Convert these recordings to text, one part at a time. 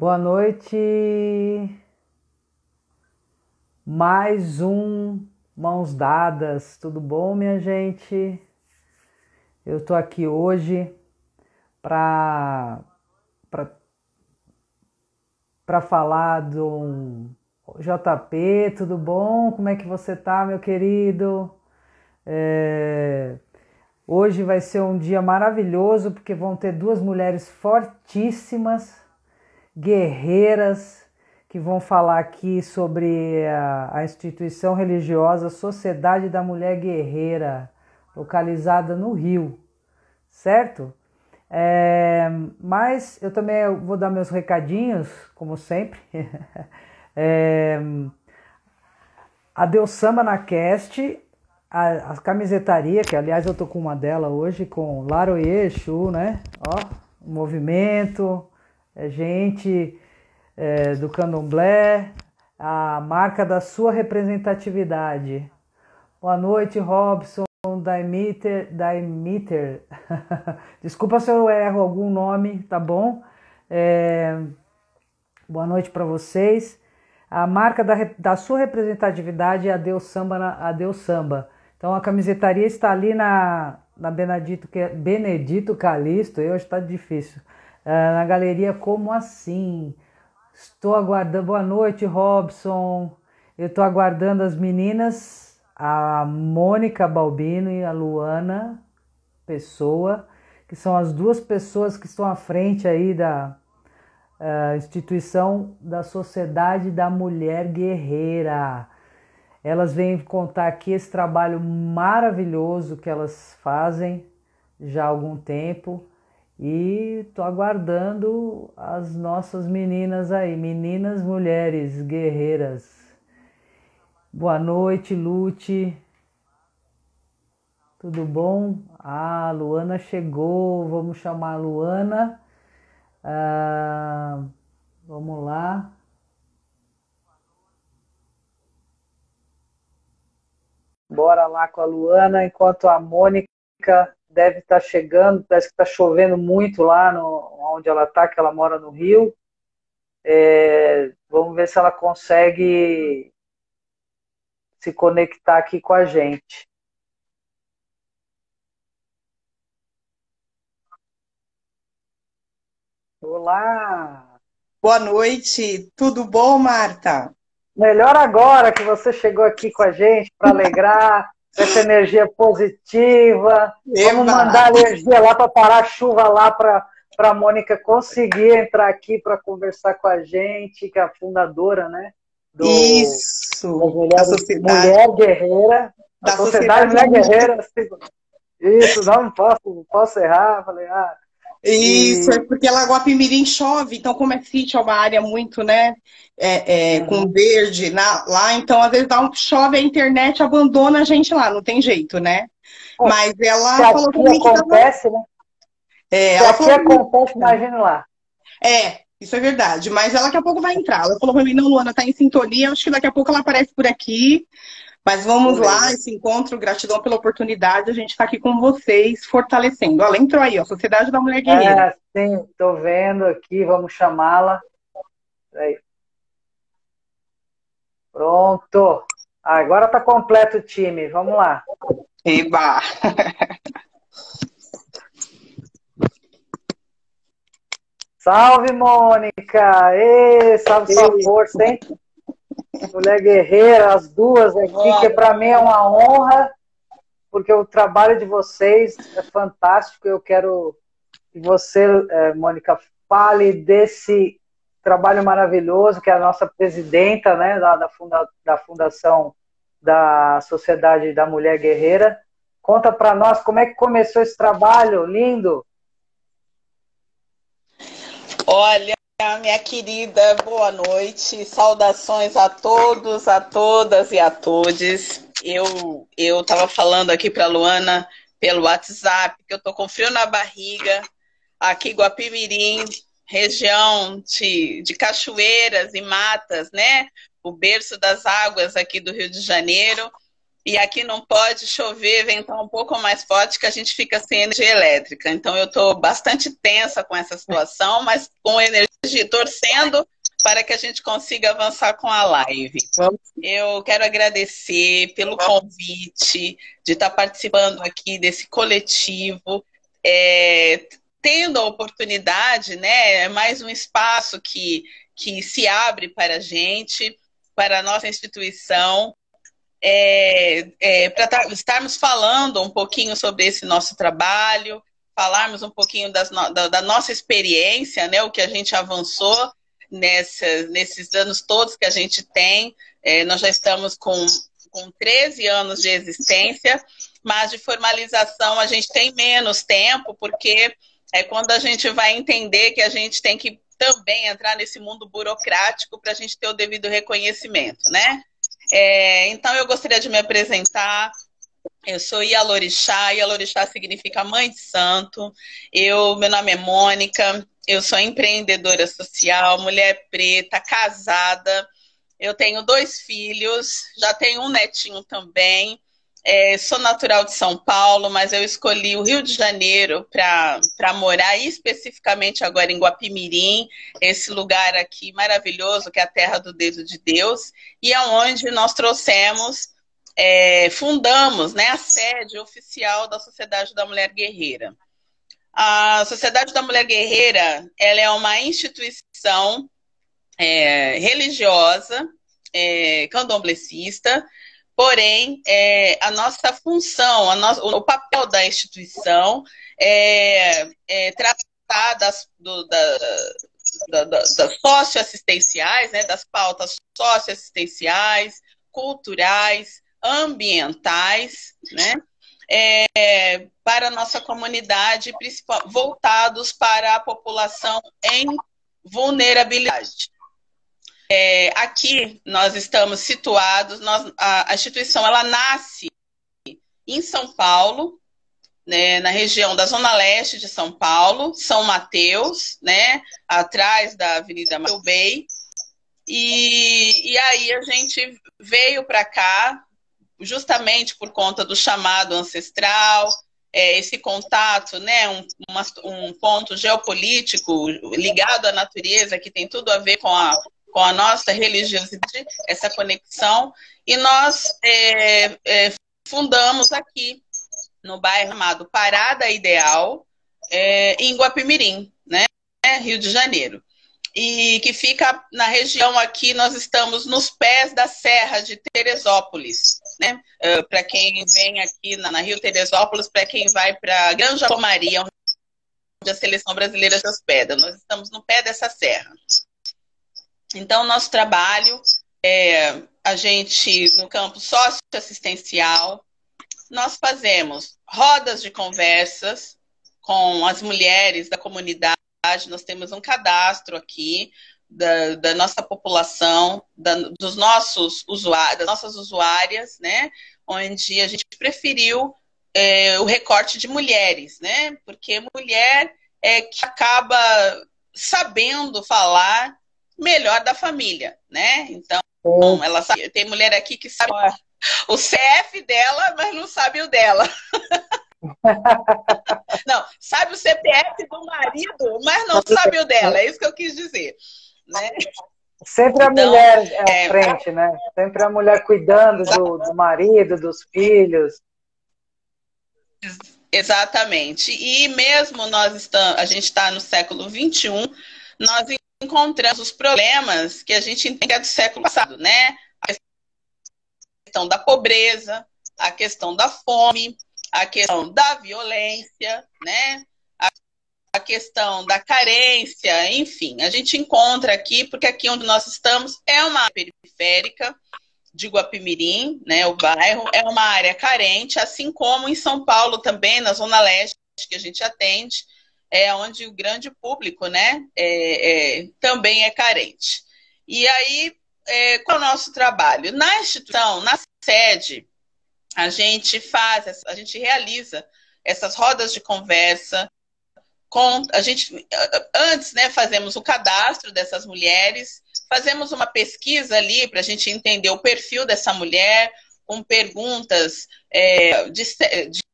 Boa noite. Mais um Mãos Dadas. Tudo bom, minha gente? Eu tô aqui hoje para para falar do JP. Tudo bom? Como é que você tá, meu querido? É... Hoje vai ser um dia maravilhoso porque vão ter duas mulheres fortíssimas guerreiras que vão falar aqui sobre a, a, instituição religiosa Sociedade da Mulher Guerreira, localizada no Rio, certo? É, mas eu também vou dar meus recadinhos, como sempre. é, a Deus Samba na Cast, a, a, camisetaria, que aliás eu tô com uma dela hoje, com Laro Exu, né? Ó, movimento, gente é, do candomblé, a marca da sua representatividade. Boa noite, Robson, Daimiter. Daimiter. Desculpa se eu erro algum nome, tá bom? É, boa noite para vocês. A marca da, da sua representatividade é a Deus Samba. A Deus Samba. Então a camisetaria está ali na, na Benedito, Benedito Calixto. Hoje está difícil. Ah, na galeria Como Assim. Estou aguardando. Boa noite, Robson. Eu estou aguardando as meninas, a Mônica Balbino e a Luana Pessoa, que são as duas pessoas que estão à frente aí da uh, instituição da Sociedade da Mulher Guerreira. Elas vêm contar aqui esse trabalho maravilhoso que elas fazem já há algum tempo e tô aguardando as nossas meninas aí, meninas, mulheres, guerreiras. Boa noite, Lute. Tudo bom? Ah, Luana chegou. Vamos chamar a Luana. Ah, vamos lá. Bora lá com a Luana, enquanto a Mônica deve estar tá chegando, parece que está chovendo muito lá no, onde ela está, que ela mora no Rio. É, vamos ver se ela consegue se conectar aqui com a gente. Olá! Boa noite, tudo bom, Marta? Melhor agora que você chegou aqui com a gente para alegrar essa energia positiva. Eba. Vamos mandar energia lá para parar a chuva lá para para a Mônica conseguir entrar aqui para conversar com a gente, que é a fundadora, né? Do, Isso. Da sociedade. Mulher Guerreira. Da Sociedade, sociedade Mulher Guerreira. Isso, não posso, posso errar. Falei, ah, isso, e... é porque lá Guapimirim chove, então como é sítio, é uma área muito, né, é, é, uhum. com verde na, lá, então às vezes dá um, chove a internet, abandona a gente lá, não tem jeito, né? É, Mas ela Se falou que acontece, tava... né? É, ela Se aqui acontece, imagina lá. É, isso é verdade. Mas ela daqui a pouco vai entrar. Ela falou pra mim, não, Luana, tá em sintonia, acho que daqui a pouco ela aparece por aqui. Mas vamos lá, esse encontro, gratidão pela oportunidade, a gente está aqui com vocês, fortalecendo. Ela entrou aí, ó, Sociedade da Mulher Guerreira. É, sim, estou vendo aqui, vamos chamá-la. Pronto. Agora está completo o time, vamos lá. Eba! Salve, Mônica! Ei, salve sua força, hein? Mulher guerreira, as duas aqui, que para mim é uma honra, porque o trabalho de vocês é fantástico. Eu quero que você, é, Mônica, fale desse trabalho maravilhoso, que é a nossa presidenta né, da, funda, da Fundação da Sociedade da Mulher Guerreira. Conta para nós como é que começou esse trabalho lindo. Olha, minha querida, boa noite. Saudações a todos, a todas e a todos. Eu eu estava falando aqui para Luana pelo WhatsApp que eu tô com frio na barriga. Aqui Guapimirim, região de, de cachoeiras e matas, né? O berço das águas aqui do Rio de Janeiro. e aqui não pode chover, ventar um pouco mais forte que a gente fica sem energia elétrica. Então eu estou bastante tensa com essa situação, mas com energia, torcendo para que a gente consiga avançar com a live. Eu quero agradecer pelo convite de estar participando aqui desse coletivo, é, tendo a oportunidade, né? É mais um espaço que, que se abre para a gente, para a nossa instituição é, é, para estarmos falando um pouquinho sobre esse nosso trabalho, falarmos um pouquinho das, da, da, nossa experiência, né, o que a gente avançou nessa, nesses anos todos que a gente tem. É, nós já estamos com, com 13 anos de existência, mas de formalização a gente tem menos tempo, porque é quando a gente vai entender que a gente tem que também entrar nesse mundo burocrático para a gente ter o devido reconhecimento, né? É, então, eu gostaria de me apresentar. Eu sou Ialorixá, Ialorixá significa mãe de santo. Eu, meu nome é Mônica, eu sou empreendedora social, mulher preta, casada. Eu tenho dois filhos, já tenho um netinho também. É, sou natural de São Paulo, mas eu escolhi o Rio de Janeiro para morar, especificamente agora em Guapimirim, esse lugar aqui maravilhoso, que é a terra do dedo de Deus, e é onde nós trouxemos, é, fundamos né, a sede oficial da Sociedade da Mulher Guerreira. A Sociedade da Mulher Guerreira ela é uma instituição é, religiosa, é, candomblessista, Porém, é, a nossa função, a o papel da instituição é, é tratar das, do, da, da, das socioassistenciais, né, das pautas socioassistenciais, culturais, ambientais, né, é, para a nossa comunidade, voltados para a população em vulnerabilidade. É, aqui nós estamos situados, nós, a, a, instituição ela nasce em São Paulo, né, na região da Zona Leste de São Paulo, São Mateus, né, atrás da Avenida Mateu Bay. E, e aí a gente veio para cá justamente por conta do chamado ancestral, é, esse contato, né, um, uma, um ponto geopolítico ligado à natureza que tem tudo a ver com a com a nossa religiosidade, essa conexão, e nós é, é, fundamos aqui no bairro chamado Parada Ideal, é, em Guapimirim, né, Rio de Janeiro. E que fica na região aqui, nós estamos nos pés da Serra de Teresópolis, né? Uh, para quem vem aqui na, na Rio Teresópolis, para quem vai para Granja Maria, onde a seleção brasileira se hospeda. Nós estamos no pé dessa serra. Então, nosso trabalho é a gente, no campo socioassistencial, nós fazemos rodas de conversas com as mulheres da comunidade, nós temos um cadastro aqui da, da nossa população, da, dos nossos usuários, das nossas usuárias, né? Onde a gente preferiu é, o recorte de mulheres, né? Porque mulher é que acaba sabendo falar melhor da família, né? Então, ela sabe, tem mulher aqui que sabe o CF dela, mas não sabe o dela. não, sabe o CPF do marido, mas não sabe o dela. É isso que eu quis dizer. Né? Sempre a então, mulher à é, frente, né? Sempre a mulher cuidando do, do marido, dos filhos. Exatamente. E mesmo nós estamos, a gente está no século XXI, nós encontramos os problemas que a gente entende do século passado, né? A questão da pobreza, a questão da fome, a questão da violência, né? A, questão da carência, enfim, a gente encontra aqui, porque aqui onde nós estamos é uma área periférica de Guapimirim, né? O bairro é uma área carente, assim como em São Paulo também, na Zona Leste, que a gente atende é onde o grande público né, é, é, também é carente. E aí, é, qual é o nosso trabalho? Na instituição, na sede, a gente faz, a gente realiza essas rodas de conversa. Com, a gente antes né, fazemos o cadastro dessas mulheres, fazemos uma pesquisa ali para a gente entender o perfil dessa mulher, com perguntas é, de,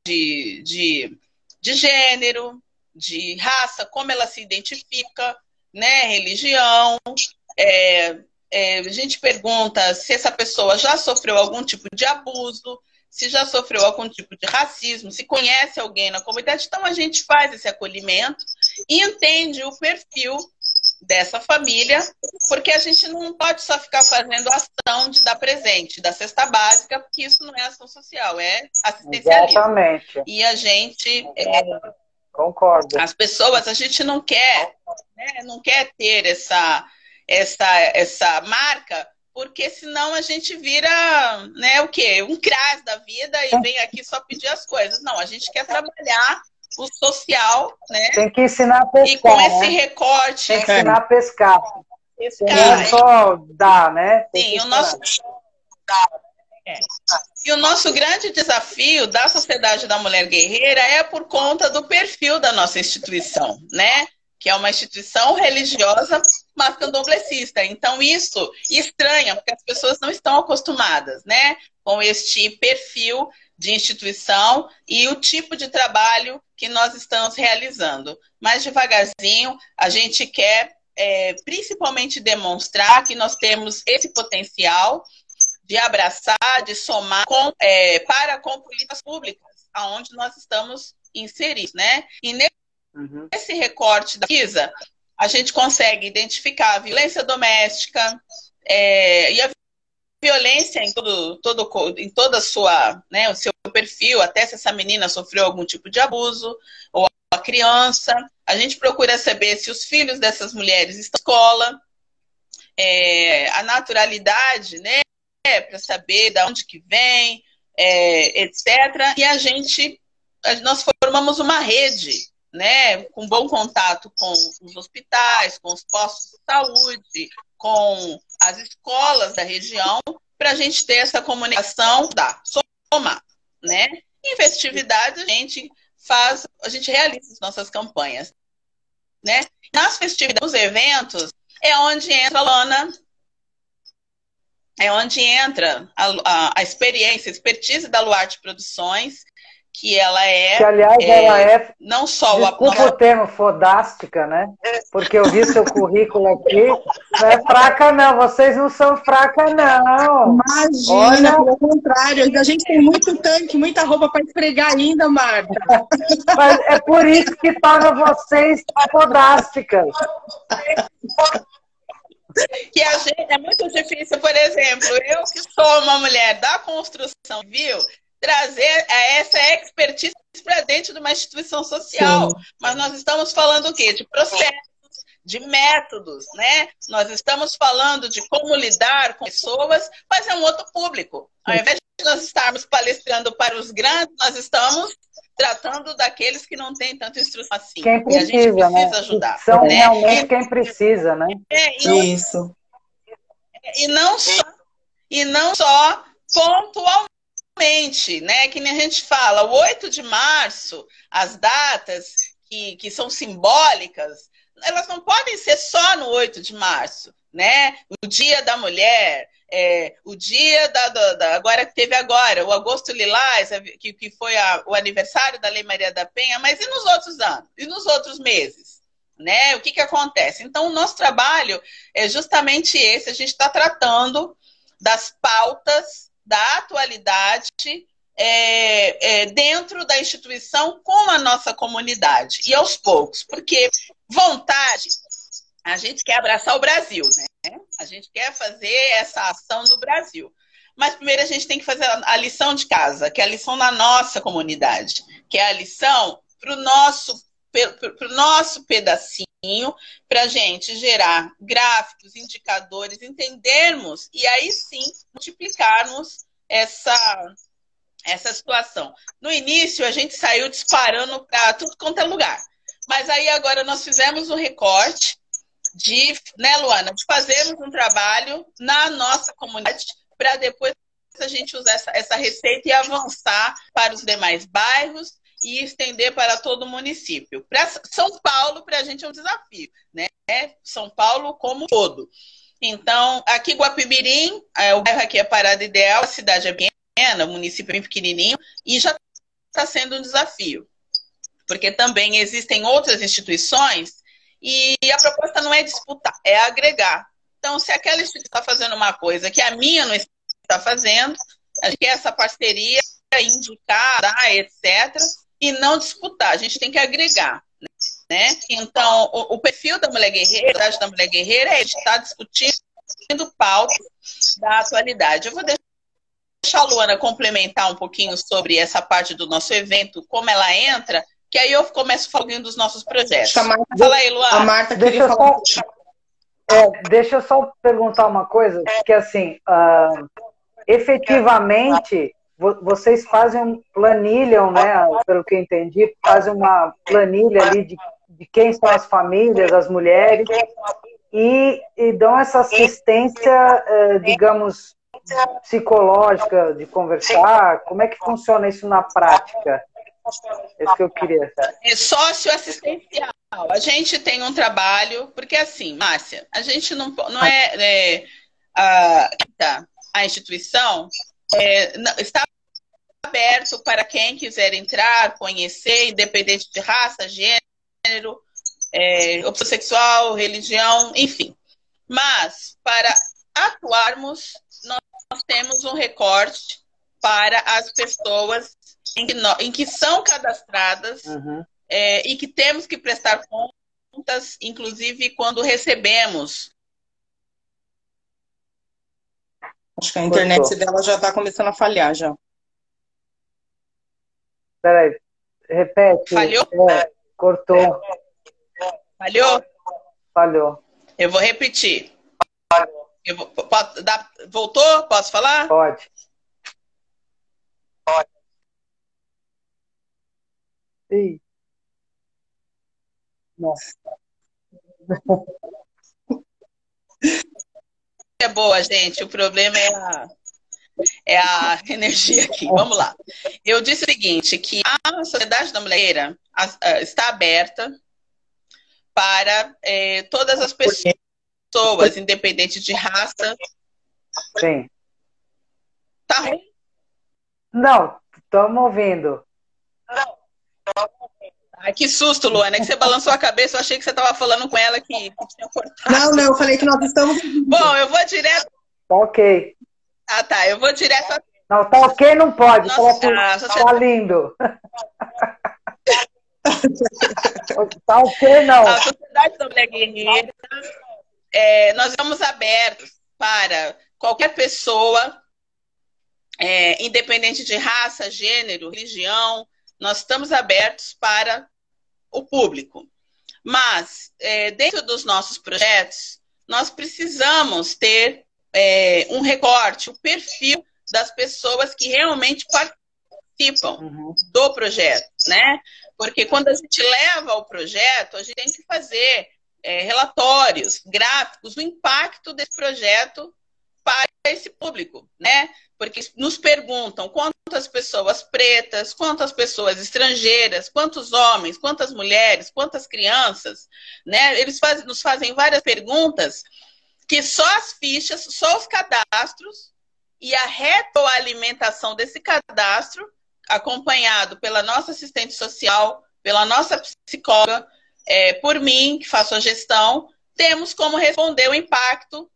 de, de, de gênero, de raça, como ela se identifica, né, religião. É, é, a gente pergunta se essa pessoa já sofreu algum tipo de abuso, se já sofreu algum tipo de racismo, se conhece alguém na comunidade. Então a gente faz esse acolhimento e entende o perfil dessa família, porque a gente não pode só ficar fazendo ação de dar presente, da cesta básica, porque isso não é ação social, é assistencialismo. Exatamente. E a gente. É, Concordo. As pessoas, a gente não quer, né, não quer ter essa, essa, essa marca, porque senão a gente vira, né, o quê? Um CRAS da vida e vem aqui só pedir as coisas. Não, a gente quer trabalhar o social, né? Tem que ensinar a pescar. E com né? esse recorte. Tem que ensinar a pescar. pescar. Não é só dar, né? Tem Sim, o nosso. É. E o nosso grande desafio da Sociedade da Mulher Guerreira é por conta do perfil da nossa instituição, né? Que é uma instituição religiosa, mas candomblessista. Então, isso estranha, porque as pessoas não estão acostumadas, né? Com este perfil de instituição e o tipo de trabalho que nós estamos realizando. Mas devagarzinho, a gente quer é, principalmente demonstrar que nós temos esse potencial de abraçar, de somar com, é, para com políticas públicas, aonde nós estamos inseridos, né? E nesse uhum. recorte da PISA, a gente consegue identificar a violência doméstica é, e a violência em todo, todo em toda sua, né, o seu perfil, até se essa menina sofreu algum tipo de abuso ou a criança. A gente procura saber se os filhos dessas mulheres estão na escola, é, a naturalidade, né, para saber de onde que vem, é, etc. E a gente, nós formamos uma rede, né, com bom contato com os hospitais, com os postos de saúde, com as escolas da região, para a gente ter essa comunicação da somar, né? Em festividades a gente faz, a gente realiza as nossas campanhas, né? Nas festividades, nos eventos, é onde entra a Lona é onde entra a, a, a experiência, a expertise da Luarte Produções, que ela é. Que, aliás, é, ela é. Não só desculpa o. o termo fodástica, né? Porque eu vi seu currículo aqui. Não é fraca, não. Vocês não são fraca, não. Imagina, Olha... pelo contrário. A gente tem muito tanque, muita roupa para esfregar ainda, Marta. Mas é por isso que torna vocês fodásticas que a gente, é muito difícil, por exemplo, eu que sou uma mulher da construção civil, trazer essa expertise para dentro de uma instituição social. Sim. Mas nós estamos falando o quê? De processos, de métodos, né? Nós estamos falando de como lidar com pessoas, mas é um outro público. Ao invés de nós estarmos palestrando para os grandes, nós estamos tratando daqueles que não têm tanta instrução assim. Quem precisa, e a gente precisa né? ajudar. São né? realmente e, quem precisa, né? É, e, Isso. E não só, e não só pontualmente, né? Que nem a gente fala, o 8 de março, as datas que, que são simbólicas, elas não podem ser só no 8 de março, né? O Dia da Mulher, é, o dia da, da, da, agora teve agora, o agosto lilás, que, que foi a, o aniversário da Lei Maria da Penha, mas e nos outros anos? E nos outros meses? Né? O que, que acontece? Então, o nosso trabalho é justamente esse, a gente está tratando das pautas da atualidade é, é, dentro da instituição com a nossa comunidade. E aos poucos, porque vontade, a gente quer abraçar o Brasil, né? A gente quer fazer essa ação no Brasil. Mas primeiro a gente tem que fazer a lição de casa, que é a lição da nossa comunidade, que é a lição para o nosso, nosso pedacinho, para gente gerar gráficos, indicadores, entendermos e aí sim multiplicarmos essa, essa situação. No início a gente saiu disparando para tudo quanto é lugar. Mas aí agora nós fizemos um recorte de, né, Luana, de fazermos um trabalho na nossa comunidade para depois a gente usar essa, essa receita e avançar para os demais bairros e estender para todo o município. Para São Paulo, para a gente é um desafio, né? São Paulo como todo. Então, aqui Guapimirim, é, o bairro aqui é Parada Ideal, a cidade é pequena, o município é bem pequenininho, e já está sendo um desafio. Porque também existem outras instituições e a proposta não é disputar, é agregar. Então, se aquela instituição está fazendo uma coisa que a minha não está fazendo, a gente quer essa parceria, indicar, etc., e não disputar, a gente tem que agregar. Né? Então, o, o perfil da mulher guerreira, da mulher guerreira, é estar discutindo pautas da atualidade. Eu vou deixar a Luana complementar um pouquinho sobre essa parte do nosso evento, como ela entra, que aí eu começo falando dos nossos projetos. Marta, Fala aí, Luana. A Marta queria falar. Só, é, deixa eu só perguntar uma coisa, que assim, uh, efetivamente, vocês fazem, planilham, né, pelo que eu entendi, fazem uma planilha ali de, de quem são as famílias, as mulheres, e, e dão essa assistência, eh, digamos, psicológica de conversar? Como é que funciona isso na prática? É isso que eu queria. É socioassistencial. A gente tem um trabalho, porque assim, Márcia, a gente não, não é, é a, a instituição é, não, está aberto para quem quiser entrar, conhecer, independente de raça, gênero, é, opção sexual, religião, enfim. Mas, para atuarmos, nós temos um recorte para as pessoas em que, em que são cadastradas uhum. é, e que temos que prestar contas, inclusive quando recebemos. Acho que a internet Cortou. dela já está começando a falhar já. Peraí, repete. Falhou? É, cortou. Falhou? Falhou. Eu vou repetir. Eu vou, pode, dá, voltou? Posso falar? Pode. Pode. Ih. Nossa. É boa, gente. O problema é a, é a energia aqui. Vamos lá. Eu disse o seguinte, que a Sociedade da Mulher está aberta para é, todas as pessoas, independente de raça. Sim. Tá ruim? Não, estamos ouvindo. Não, Ai, que susto, Luana, que você balançou a cabeça. Eu achei que você estava falando com ela que, que, tinha cortado. Não, não, eu falei que nós estamos. Bom, eu vou direto. Tá ok. Ah, tá. Eu vou direto. Não, tá ok, não pode. Nossa, tá, tá lindo. tá ok, não. A Sociedade da Mulher Guerreira, é, nós estamos abertos para qualquer pessoa, é, independente de raça, gênero, religião, nós estamos abertos para o público. Mas, é, dentro dos nossos projetos, nós precisamos ter é, um recorte, o um perfil das pessoas que realmente participam uhum. do projeto, né? Porque quando a gente leva o projeto, a gente tem que fazer é, relatórios, gráficos, o impacto desse projeto para esse público, né? Porque nos perguntam quantas pessoas pretas, quantas pessoas estrangeiras, quantos homens, quantas mulheres, quantas crianças, né? Eles faz, nos fazem várias perguntas que só as fichas, só os cadastros e a retroalimentação desse cadastro acompanhado pela nossa assistente social, pela nossa psicóloga, é, por mim, que faço a gestão, temos como responder o impacto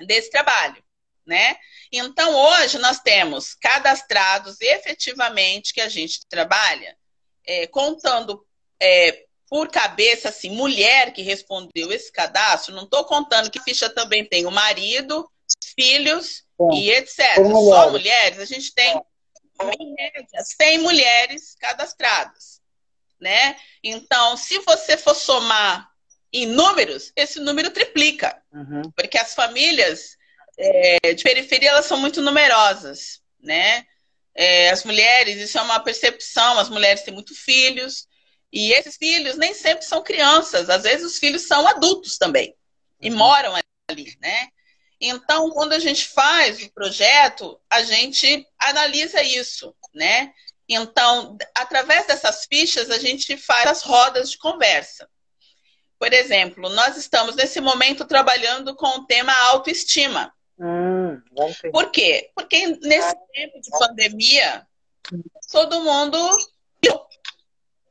desse trabalho, né? Então, hoje nós temos cadastrados efetivamente que a gente trabalha, é, contando é, por cabeça, assim, mulher que respondeu esse cadastro, não estou contando que ficha também tem o marido, filhos e etc. Só mulheres, a gente tem em média, 100 mulheres cadastradas, né? Então, se você for somar em números, esse número triplica, uhum. porque as famílias é, de periferia elas são muito numerosas, né? É, as mulheres, isso é uma percepção, as mulheres têm muitos filhos, e esses filhos nem sempre são crianças, às vezes os filhos são adultos também, e uhum. moram ali, né? Então, quando a gente faz o projeto, a gente analisa isso, né? Então, através dessas fichas, a gente faz as rodas de conversa. Por exemplo, nós estamos nesse momento trabalhando com o tema autoestima. Hum. Por quê? Porque nesse tempo de pandemia, todo mundo pirou,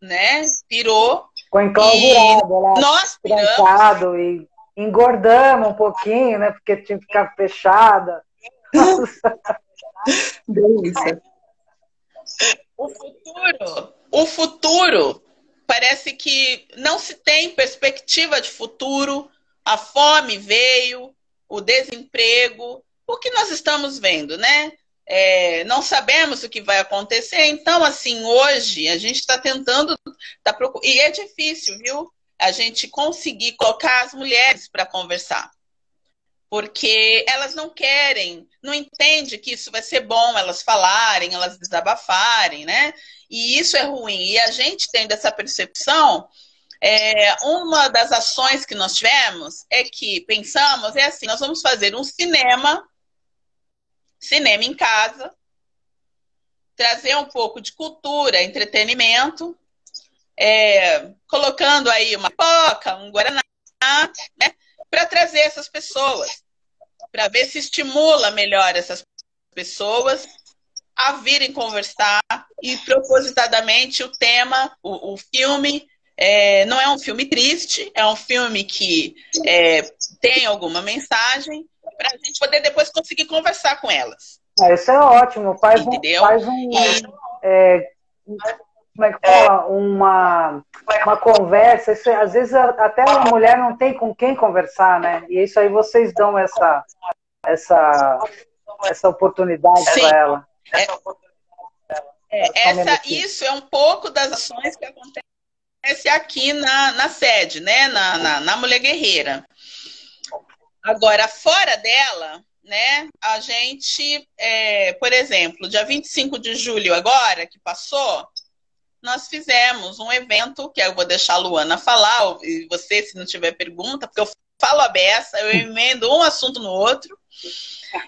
né? Pirou. Ficou enclausurado lá, nós piramos. e engordamos um pouquinho, né? Porque tinha que ficar fechada. Delícia. O futuro, o futuro parece que não se tem perspectiva de futuro. A fome veio, o desemprego, o que nós estamos vendo, né? É, não sabemos o que vai acontecer, então, assim, hoje a gente está tentando, tá procur... e é difícil, viu? A gente conseguir colocar as mulheres para conversar, porque elas não querem, não entendem que isso vai ser bom elas falarem, elas desabafarem, né? E isso é ruim. E a gente tendo essa percepção, é, uma das ações que nós tivemos é que pensamos, é assim, nós vamos fazer um cinema, cinema em casa, trazer um pouco de cultura, entretenimento, é, colocando aí uma poca, um guaraná, né, para trazer essas pessoas, para ver se estimula melhor essas pessoas a virem conversar e propositadamente o tema, o, o filme é, não é um filme triste, é um filme que é, tem alguma mensagem para a gente poder depois conseguir conversar com elas. É, isso é ótimo, faz Entendeu? um, faz um e... é, como é que fala? Uma, uma conversa. Isso, às vezes até a mulher não tem com quem conversar, né? E isso aí vocês dão essa, essa, essa oportunidade para ela. É, é, essa, isso é um pouco das ações que acontecem acontece aqui na, na sede, né? Na, na, na Mulher Guerreira. Agora, fora dela, né? A gente, é, por exemplo, dia 25 de julho agora, que passou, nós fizemos um evento, que eu vou deixar a Luana falar, e você, se não tiver pergunta, porque eu falo a beça, eu emendo um assunto no outro.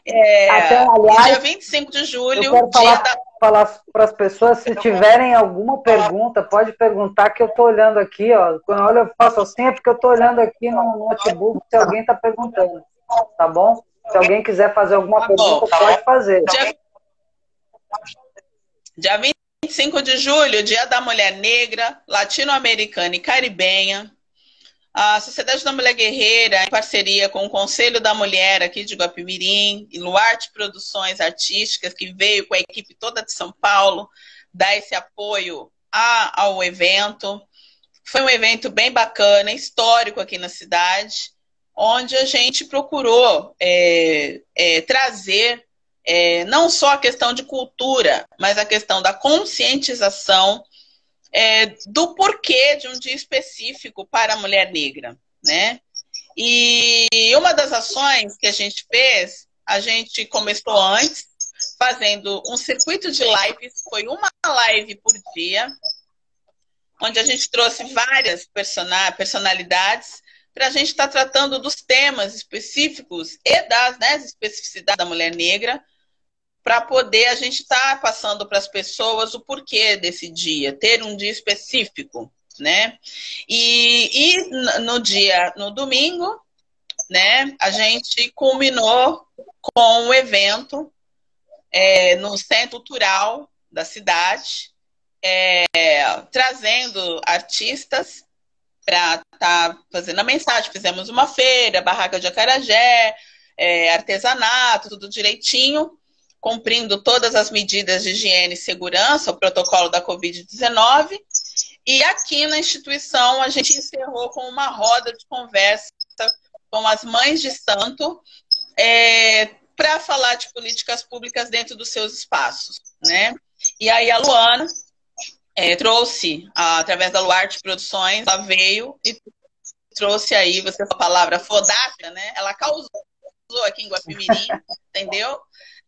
É, Até, aliás, dia 25 de julho, eu quero falar, da... falar para as pessoas, se tiverem alguma pergunta, pode perguntar que eu estou olhando aqui, ó. Quando eu olho, eu faço assim, é porque eu estou olhando aqui no notebook se alguém está perguntando. Tá bom? Se alguém quiser fazer alguma tá pergunta, bom, pode fazer. Dia, dia 25 de julho, Dia da Mulher Negra, Latino-Americana e Caribenha. A Sociedade da Mulher Guerreira, em parceria com o Conselho da Mulher aqui de Guapimirim, e Luarte Produções Artísticas, que veio com a equipe toda de São Paulo, dar esse apoio a, ao evento. Foi um evento bem bacana, histórico aqui na cidade, onde a gente procurou é, é, trazer é, não só a questão de cultura, mas a questão da conscientização é, do porquê de um dia específico para a mulher negra, né? E uma das ações que a gente fez, a gente começou antes, fazendo um circuito de lives, foi uma live por dia, onde a gente trouxe várias personalidades para a gente estar tá tratando dos temas específicos e das né, especificidades da mulher negra, para poder a gente estar tá passando para as pessoas o porquê desse dia, ter um dia específico, né? E, e no dia, no domingo, né, a gente culminou com o um evento é, no Centro Cultural da cidade, é, trazendo artistas para estar tá fazendo a mensagem. Fizemos uma feira, barraca de acarajé, é, artesanato, tudo direitinho cumprindo todas as medidas de higiene e segurança, o protocolo da Covid-19. E aqui na instituição a gente encerrou com uma roda de conversa com as mães de santo é, para falar de políticas públicas dentro dos seus espaços, né? E aí a Luana é, trouxe, através da Luarte Produções, ela veio e trouxe aí, você a palavra fodácia, né? Ela causou aqui em Guapimirim, entendeu?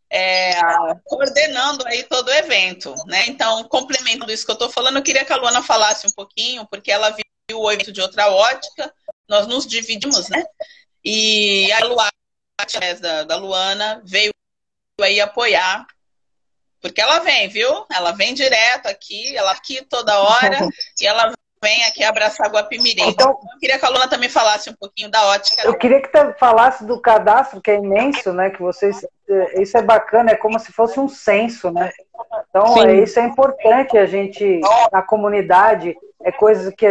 É, coordenando aí todo o evento, né? Então, complementando isso que eu estou falando, eu queria que a Luana falasse um pouquinho, porque ela viu o evento de outra ótica, nós nos dividimos, né? E a Luana, da, da Luana, veio aí apoiar, porque ela vem, viu? Ela vem direto aqui, ela aqui toda hora, e ela vem aqui abraçar Guapimirim. Então, eu queria que a Luna também falasse um pouquinho da ótica. Eu queria que falasse do cadastro, que é imenso, né? Que vocês. Eh, isso é bacana, é como se fosse um censo, né? Então, é, isso é importante a gente, a comunidade, é coisa que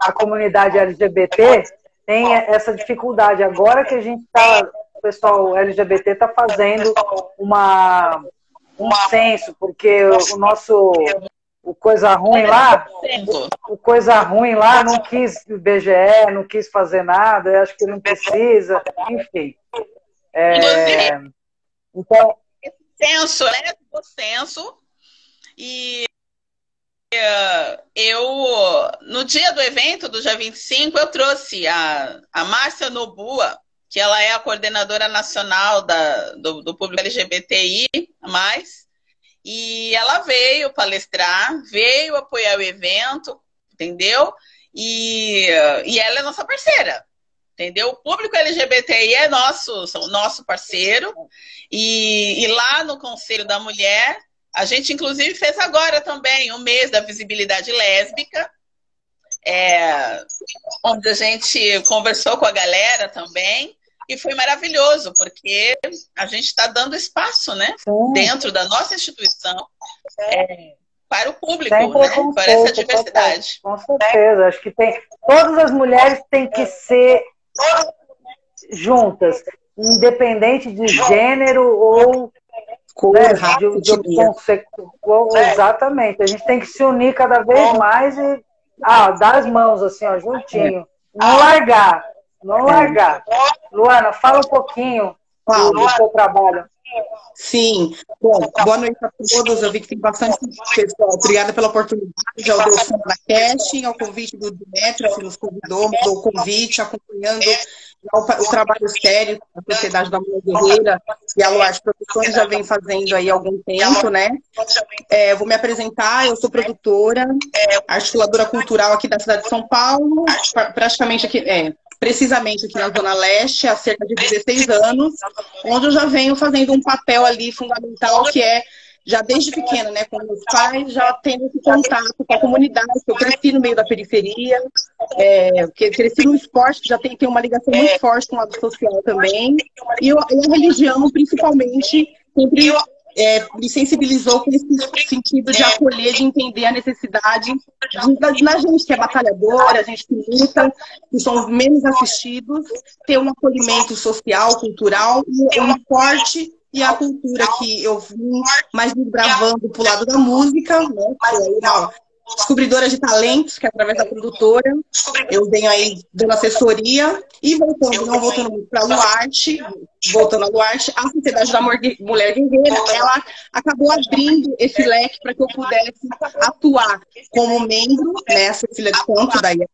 a comunidade LGBT tem essa dificuldade. Agora que a gente está, o pessoal LGBT está fazendo uma, um censo, porque o nosso o coisa ruim lá, o coisa ruim lá não quis BGE, não quis fazer nada, eu acho que não precisa, enfim. É, então, censo, né? O censo e uh, eu no dia do evento do dia 25 eu trouxe a, a Márcia Nobua, que ela é a coordenadora nacional da, do, do público LGBTI, mais e ela veio palestrar, veio apoiar o evento, entendeu? E, e ela é nossa parceira, entendeu? O público LGBTI é nosso, são nosso parceiro. E, e lá no Conselho da Mulher, a gente inclusive fez agora também o mês da visibilidade lésbica, é, onde a gente conversou com a galera também. E foi maravilhoso, porque a gente está dando espaço, né? Sim. Dentro da nossa instituição. É, para o público, né? para essa diversidade. Com certeza, acho que tem. Todas as mulheres têm que ser juntas, independente de gênero ou Cor, né, de, de, de, exatamente. A gente tem que se unir cada vez mais e ah, dar as mãos assim, ó, juntinho. Não largar. Não largar. Luana, fala um pouquinho do, do seu trabalho. Sim. Bom, boa noite a todos. Eu vi que tem bastante pessoal. Obrigada pela oportunidade. Já o Delson da Casting, ao convite do Dimetro, que nos convidou, mandou o convite, acompanhando o, o, trabalho sério da Sociedade da Mulher Guerreira e a Luar Produções já vem fazendo aí há algum tempo, né? É, vou me apresentar, eu sou produtora, articuladora cultural aqui da cidade de São Paulo, praticamente aqui, é, precisamente aqui na Zona Leste, há cerca de 16 anos, onde eu já venho fazendo um papel ali fundamental, que é, já desde pequena, né, com meus pais, já tendo esse contato com a comunidade, eu cresci no meio da periferia, é, cresci no esporte, que já tem, tem uma ligação muito forte com o lado social também, e, eu, a religião, principalmente, sempre é, me sensibilizou com esse sentido de acolher, de entender a necessidade de, da gente que é batalhadora, a gente que luta, que somos menos assistidos, ter um acolhimento social, cultural e um esporte e a cultura que eu vim mais desbravando pro lado da música, né? Descobridora de talentos, que é através da produtora. Eu venho aí dando assessoria. E voltando, não voltando muito para a Luarte, voltando a Luarte, a Sociedade da Mulher Guerreira, ela acabou abrindo esse leque para que eu pudesse atuar como membro, né, filha de canto da IA,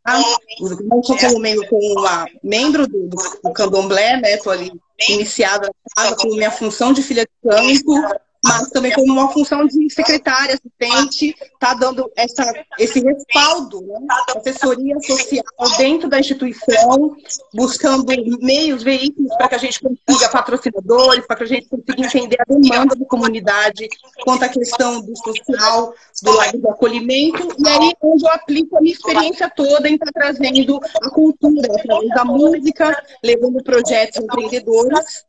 não sou como membro, como uma membro do, do, do candomblé, né, estou ali iniciada com minha função de filha de canto, mas também como uma função de secretária, assistente, está dando essa, esse respaldo, né? assessoria social dentro da instituição, buscando meios, veículos para que a gente consiga patrocinadores, para que a gente consiga entender a demanda da comunidade quanto à questão do social, do lado do acolhimento, e aí onde eu aplico a minha experiência toda em estar tá trazendo a cultura através da música, levando projetos empreendedores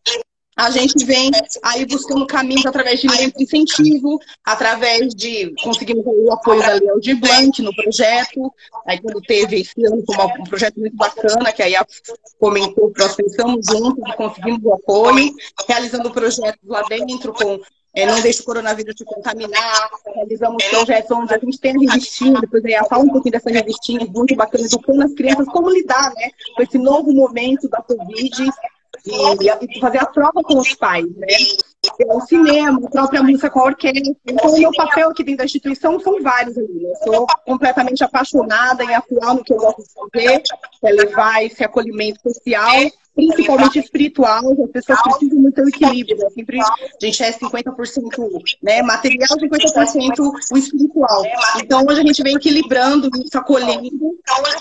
a gente vem aí buscando caminhos através de incentivo, através de conseguimos o apoio da Lei de Blanc no projeto. Aí quando teve esse ano um projeto muito bacana, que aí a comentou, nós pensamos juntos e conseguimos o apoio, realizando projetos lá dentro com é, não deixe o coronavírus te contaminar, realizamos projetos onde a gente tem a revistinha, depois eu ia falar um pouquinho dessa revistinha, muito bacana, educando as crianças como lidar né, com esse novo momento da Covid, e, fazer a prova com os pais, né? O cinema, a própria música com a orquestra. Então, o meu papel aqui dentro da instituição são vários. Né? Eu sou completamente apaixonada em atuar no que eu gosto de fazer, é levar esse acolhimento social principalmente espiritual, as pessoas precisam muito equilíbrio, né? Sempre a gente é 50% né, material, 50% o espiritual. Então hoje a gente vem equilibrando isso, acolhendo.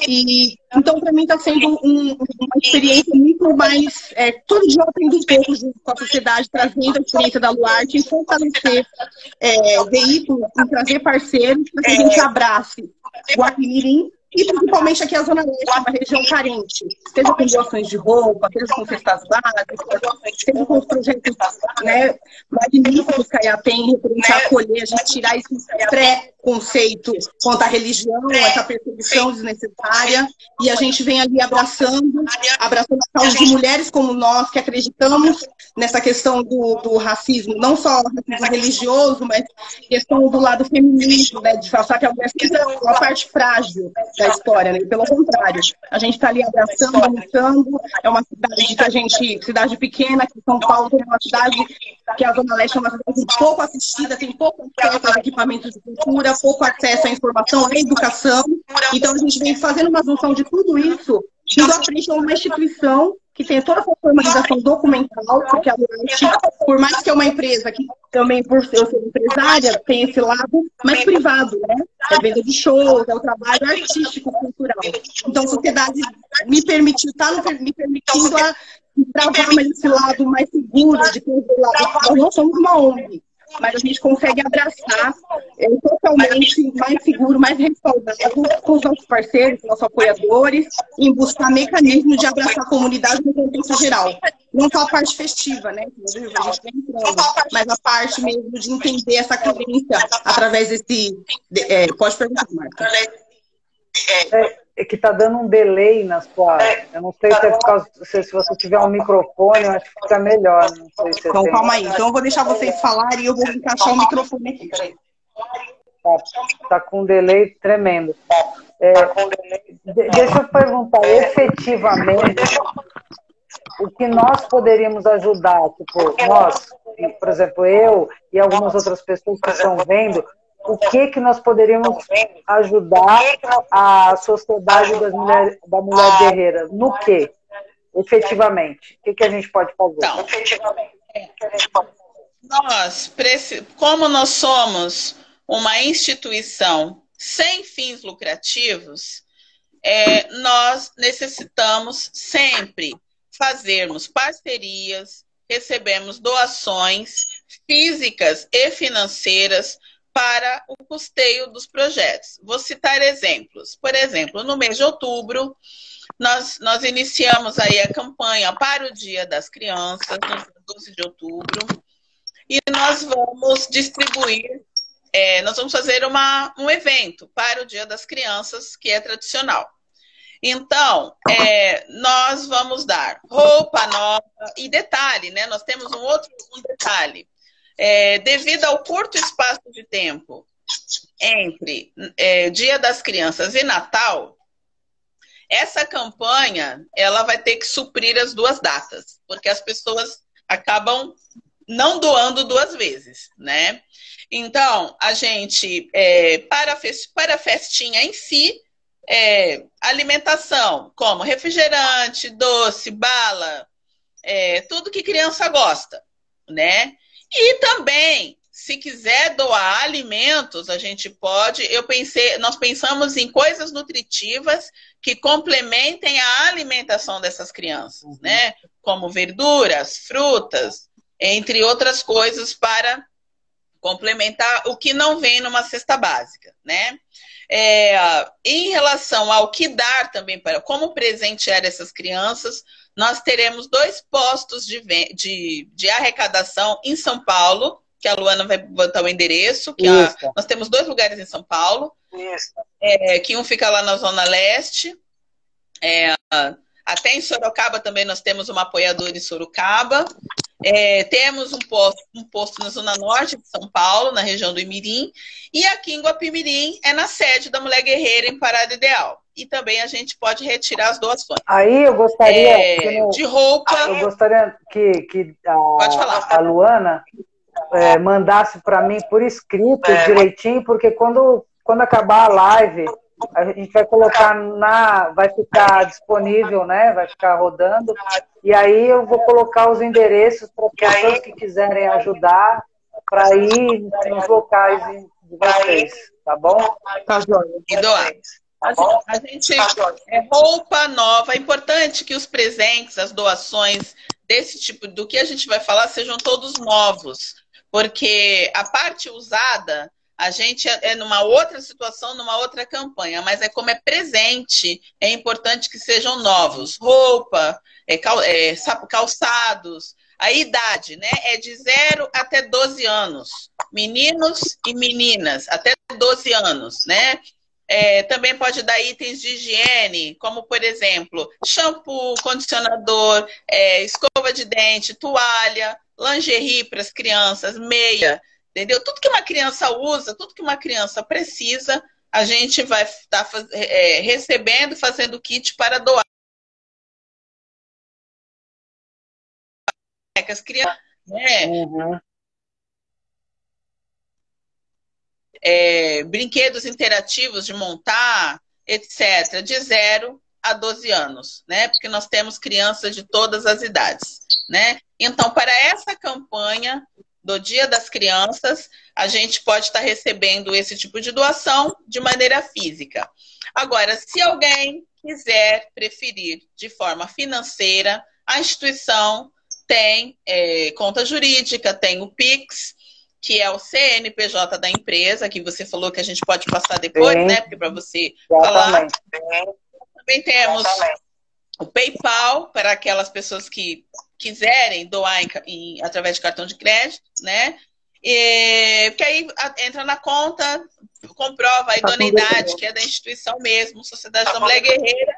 E então para mim está sendo um, uma experiência muito mais. É, todo dia eu aprendo um pouco junto com a sociedade, trazendo a experiência da Luarte, em fortalecer é, veículos, em trazer parceiros para que a gente abrace o e principalmente aqui a Zona Leste, uma região carente, seja com doações de roupa, seja com cestas básicas, seja com os projetos né, magníficos que a IA tem, referente a acolher, a gente tirar esse pré-conceito quanto à religião, essa perseguição desnecessária, e a gente vem ali abraçando, abraçando a causa de mulheres como nós, que acreditamos nessa questão do, do racismo, não só racismo religioso, mas questão do lado feminino, né, de falar que a mulher é uma parte frágil da história, né? Pelo contrário, a gente está ali abraçando, lutando. É uma cidade que a gente, cidade pequena, que São Paulo é uma cidade que a Zona Leste é uma cidade pouco assistida, tem pouco acesso aos equipamentos de cultura, pouco acesso à informação, à educação. Então a gente vem fazendo uma junção de tudo isso, indo à frente a uma instituição que tem toda essa formalização documental, porque a Luante, por mais que é uma empresa que também, por ser empresária, tem esse lado mais privado, né? É venda de shows, é o trabalho artístico, cultural. Então, a sociedade me permitiu, está me permitindo a travar esse lado mais seguro, de lado. Nós não somos uma ONG mas a gente consegue abraçar é, totalmente mais seguro, mais respaldado com os nossos parceiros, nossos apoiadores, em buscar mecanismos de abraçar a comunidade no contexto geral. Não só a parte festiva, né? A gente entrando, mas a parte mesmo de entender essa carência através desse. De, é, pode perguntar, Marta. É que está dando um delay na sua. Eu não sei se é por causa. Se, se você tiver um microfone, eu acho que fica melhor. Não sei se então, tem... calma aí. Então, eu vou deixar vocês falarem e eu vou encaixar o microfone aqui. Tá, tá com um delay tremendo. É, deixa eu perguntar, efetivamente, o que nós poderíamos ajudar? Tipo, nós, por exemplo, eu e algumas outras pessoas que estão vendo, o que que nós poderíamos ajudar a sociedade das mulher, da mulher guerreira? No que, efetivamente? O que, que a gente pode fazer? Então, nós, como nós somos uma instituição sem fins lucrativos, é, nós necessitamos sempre fazermos parcerias, recebemos doações físicas e financeiras para o custeio dos projetos. Vou citar exemplos. Por exemplo, no mês de outubro, nós, nós iniciamos aí a campanha para o Dia das Crianças, no dia 12 de outubro, e nós vamos distribuir, é, nós vamos fazer uma, um evento para o Dia das Crianças, que é tradicional. Então, é, nós vamos dar roupa nova, e detalhe, né? Nós temos um outro um detalhe é, devido ao curto espaço de tempo entre é, Dia das Crianças e Natal, essa campanha ela vai ter que suprir as duas datas, porque as pessoas acabam não doando duas vezes, né? Então, a gente, é, para, para a festinha em si, é, alimentação, como refrigerante, doce, bala, é, tudo que criança gosta, né? E também, se quiser doar alimentos, a gente pode. Eu pensei, nós pensamos em coisas nutritivas que complementem a alimentação dessas crianças, uhum. né? Como verduras, frutas, entre outras coisas para complementar o que não vem numa cesta básica, né? É, em relação ao que dar também para como presentear essas crianças, nós teremos dois postos de, de, de arrecadação em São Paulo, que a Luana vai botar o endereço, que a, nós temos dois lugares em São Paulo, é, que um fica lá na Zona Leste, é, até em Sorocaba também nós temos uma apoiadora em Sorocaba, é, temos um posto, um posto na Zona Norte de São Paulo, na região do Imirim, e aqui em Guapimirim é na sede da Mulher Guerreira em Parada Ideal e também a gente pode retirar as doações. Aí eu gostaria é, de roupa. Eu gostaria que, que a, a Luana é, mandasse para mim por escrito é. direitinho, porque quando, quando acabar a live a gente vai colocar na, vai ficar disponível, né? Vai ficar rodando. E aí eu vou colocar os endereços para pessoas que quiserem ajudar para ir nos locais de vocês, tá bom? Tá joia. E doar. A gente, a gente é roupa nova. É importante que os presentes, as doações desse tipo, do que a gente vai falar, sejam todos novos. Porque a parte usada A gente é, é numa outra situação, numa outra campanha, mas é como é presente, é importante que sejam novos. Roupa, é, é, calçados, a idade, né? É de 0 até 12 anos. Meninos e meninas, até 12 anos, né? É, também pode dar itens de higiene, como, por exemplo, shampoo, condicionador, é, escova de dente, toalha, lingerie para as crianças, meia, entendeu? Tudo que uma criança usa, tudo que uma criança precisa, a gente vai estar tá, é, recebendo, fazendo kit para doar. As crianças, né? Uhum. É, brinquedos interativos de montar, etc., de 0 a 12 anos, né? Porque nós temos crianças de todas as idades, né? Então, para essa campanha do Dia das Crianças, a gente pode estar recebendo esse tipo de doação de maneira física. Agora, se alguém quiser preferir de forma financeira, a instituição tem é, conta jurídica, tem o PIX, que é o CNPJ da empresa, que você falou que a gente pode passar depois, Sim. né? Porque para você Exatamente. falar. Também temos Exatamente. o PayPal para aquelas pessoas que quiserem doar em, em, através de cartão de crédito, né? E, porque aí entra na conta, comprova a tá idoneidade, que é da instituição mesmo, Sociedade tá da Mulher Guerreira,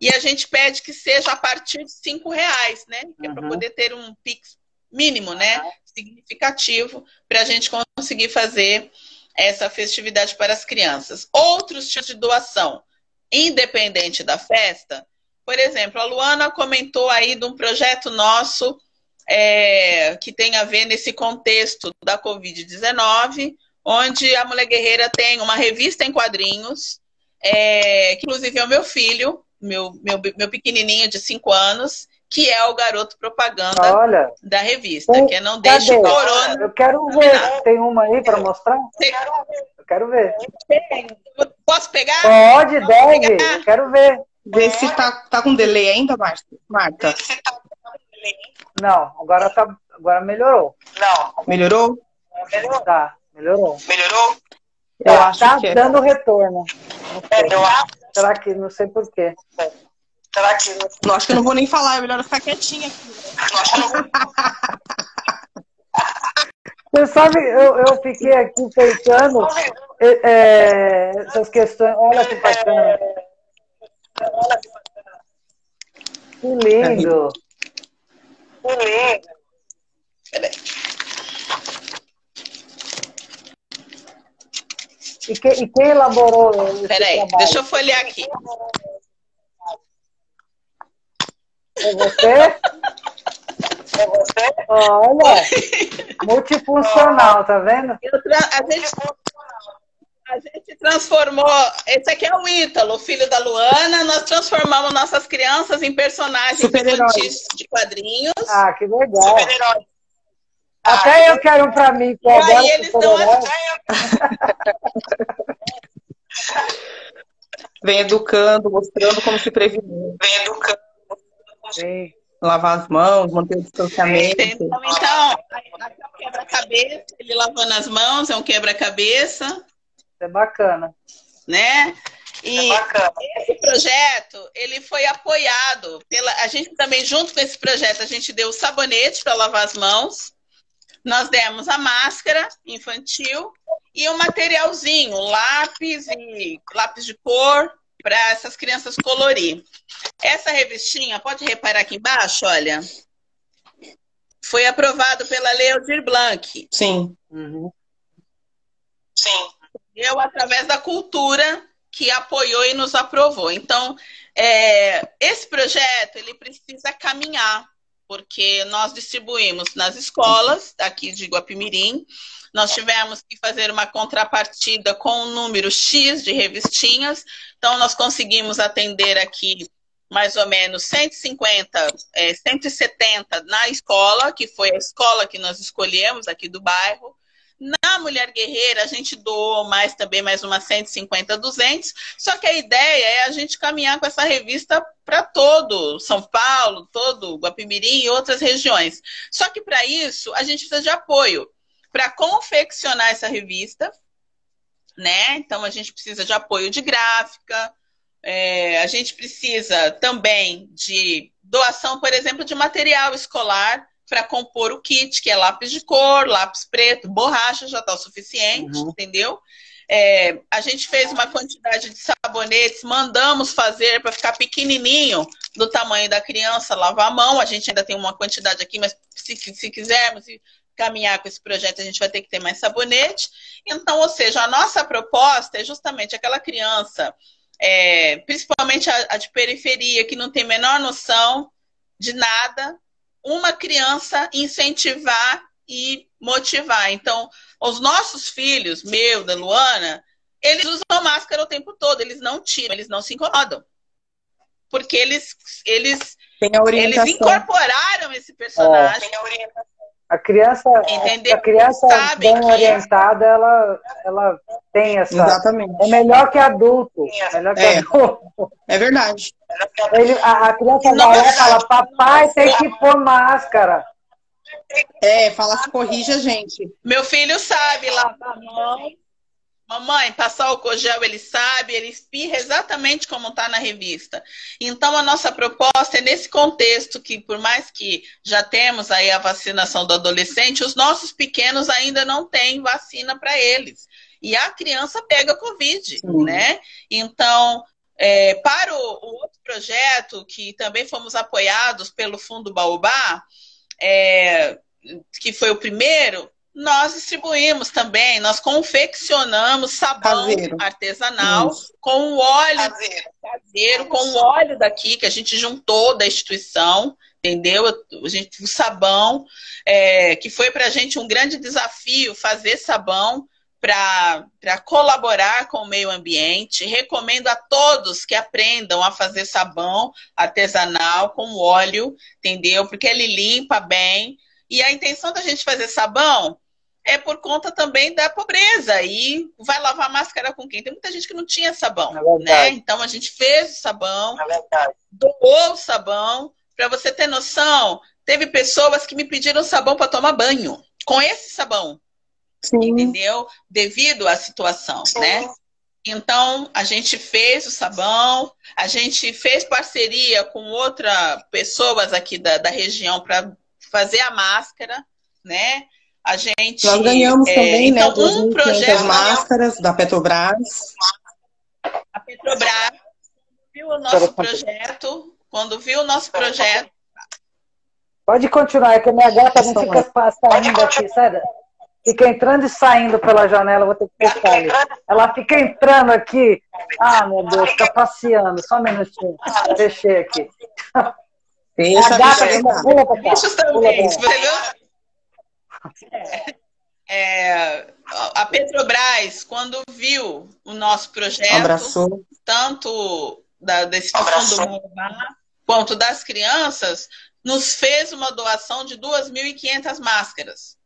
e a gente pede que seja a partir de cinco reais, né? Que é para uhum. poder ter um Pix mínimo, né? Significativo para a gente conseguir fazer essa festividade para as crianças. Outros tipos de doação, independente da festa, por exemplo, a Luana comentou aí de um projeto nosso é, que tem a ver nesse contexto da Covid-19, onde a Mulher Guerreira tem uma revista em quadrinhos, é, que inclusive é o meu filho, meu, meu, meu pequenininho de 5 anos, que é o garoto propaganda Olha, da revista, tem, que é Não Deixe o Corona. Eu quero ver. Tem uma aí para mostrar? Eu quero ver. Posso pegar? Pode, deve. Eu quero ver. Vê se tá, tá com delay ainda, Marta. Não, agora, tá, agora melhorou. Não. Melhorou? Melhorou. Tá, melhorou. Melhorou? Eu tá, acho tá que é. dando retorno. É, eu acho. Será que não sei porquê. Será que. Não, acho que eu não vou nem falar, é melhor ficar quietinha aqui. Não, acho que eu não vou. Você sabe, eu, eu fiquei aqui pensando é, é, essas questões. Olha que bacana. Que lindo. Que lindo. E, que, e quem elaborou Peraí, trabalho? deixa eu folhear aqui. É você? É você? Olha, multifuncional, tá vendo? A gente, a gente transformou. Esse aqui é o Ítalo, o filho da Luana. Nós transformamos nossas crianças em personagens infantis de quadrinhos. Ah, que legal. Super-heróis. Até ah, eu quero um pra mim, que e aí eles estão Vem educando, mostrando como se prevenir. Vem educando. Lavar as mãos, manter o distanciamento. Então, então aqui é um quebra-cabeça, ele lavando as mãos, é um quebra-cabeça. É bacana. Né? E é esse projeto, ele foi apoiado pela. A gente também, junto com esse projeto, a gente deu sabonete para lavar as mãos. Nós demos a máscara infantil e um materialzinho, lápis e lápis de cor, para essas crianças colorir. Essa revistinha, pode reparar aqui embaixo, olha. Foi aprovado pela Lei Aldir Blanc. Sim. Uhum. Sim. Eu, através da cultura, que apoiou e nos aprovou. Então, é, esse projeto, ele precisa caminhar, porque nós distribuímos nas escolas, aqui de Guapimirim, nós tivemos que fazer uma contrapartida com um número X de revistinhas, então nós conseguimos atender aqui mais ou menos 150, é, 170 na escola, que foi a escola que nós escolhemos aqui do bairro. Mulher Guerreira, a gente doou mais também, mais umas 150, 200. Só que a ideia é a gente caminhar com essa revista para todo São Paulo, todo Guapimirim e outras regiões. Só que para isso, a gente precisa de apoio para confeccionar essa revista, né? Então a gente precisa de apoio de gráfica, é, a gente precisa também de doação, por exemplo, de material escolar para compor o kit, que é lápis de cor, lápis preto, borracha já está o suficiente, uhum. entendeu? É, a gente fez uma quantidade de sabonetes, mandamos fazer para ficar pequenininho, do tamanho da criança, lavar a mão. A gente ainda tem uma quantidade aqui, mas se, se quisermos caminhar com esse projeto, a gente vai ter que ter mais sabonete. Então, ou seja, a nossa proposta é justamente aquela criança, é, principalmente a, a de periferia, que não tem menor noção de nada, uma criança incentivar e motivar. Então, os nossos filhos, meu, da Luana, eles usam máscara o tempo todo, eles não tiram, eles não se incomodam. Porque eles, eles, eles incorporaram esse personagem. É. A criança, Entendeu? a criança bem que... orientada, ela, ela tem essa. Exatamente. É melhor que adulto. Melhor que é. adulto. É verdade. Ele, a, a criança vai lá e fala, papai tem que pôr máscara. É, fala corrige a gente. Meu filho sabe lá mão. Mamãe, passar o cogel, ele sabe, ele espirra exatamente como está na revista. Então, a nossa proposta é nesse contexto que, por mais que já temos aí a vacinação do adolescente, os nossos pequenos ainda não têm vacina para eles. E a criança pega Covid, Sim. né? Então, é, para o, o, outro projeto, que também fomos apoiados pelo Fundo Baobá, é, que foi o primeiro, nós distribuímos também, nós confeccionamos sabão caseiro. artesanal Isso. com o óleo caseiro. caseiro, com o óleo daqui que a gente juntou da instituição, entendeu? A gente, o sabão, é, que foi para a gente um grande desafio fazer sabão para colaborar com o meio ambiente. Recomendo a todos que aprendam a fazer sabão artesanal com óleo, entendeu? Porque ele limpa bem. E a intenção da gente fazer sabão é por conta também da pobreza. E vai lavar máscara com quem? Tem muita gente que não tinha sabão, é né? Então a gente fez o sabão, é doou o sabão. Para você ter noção, teve pessoas que me pediram sabão para tomar banho com esse sabão. Sim. Entendeu? Devido à situação, Sim. né? Então, a gente fez o sabão, a gente fez parceria com outras pessoas aqui da, da região para fazer a máscara, né? A gente. Nós ganhamos é, também, né, então, né? Um projeto máscaras da Petrobras. A Petrobras viu o nosso projeto, quando viu o nosso projeto. Pode continuar, é que a minha gata não fica saindo aqui, sabe? Fica entrando e saindo pela janela, vou ter que fechar ali. Ela fica entrando aqui. Ah, meu Deus, fica passeando. Só um minutinho. Fechei aqui. Deixa a gata pula pra cá. Deixa também, entendeu? É, é, a Petrobras, quando viu o nosso projeto, Abraçou. tanto da, desse fundo quanto das crianças, nos fez uma doação de 2.500 máscaras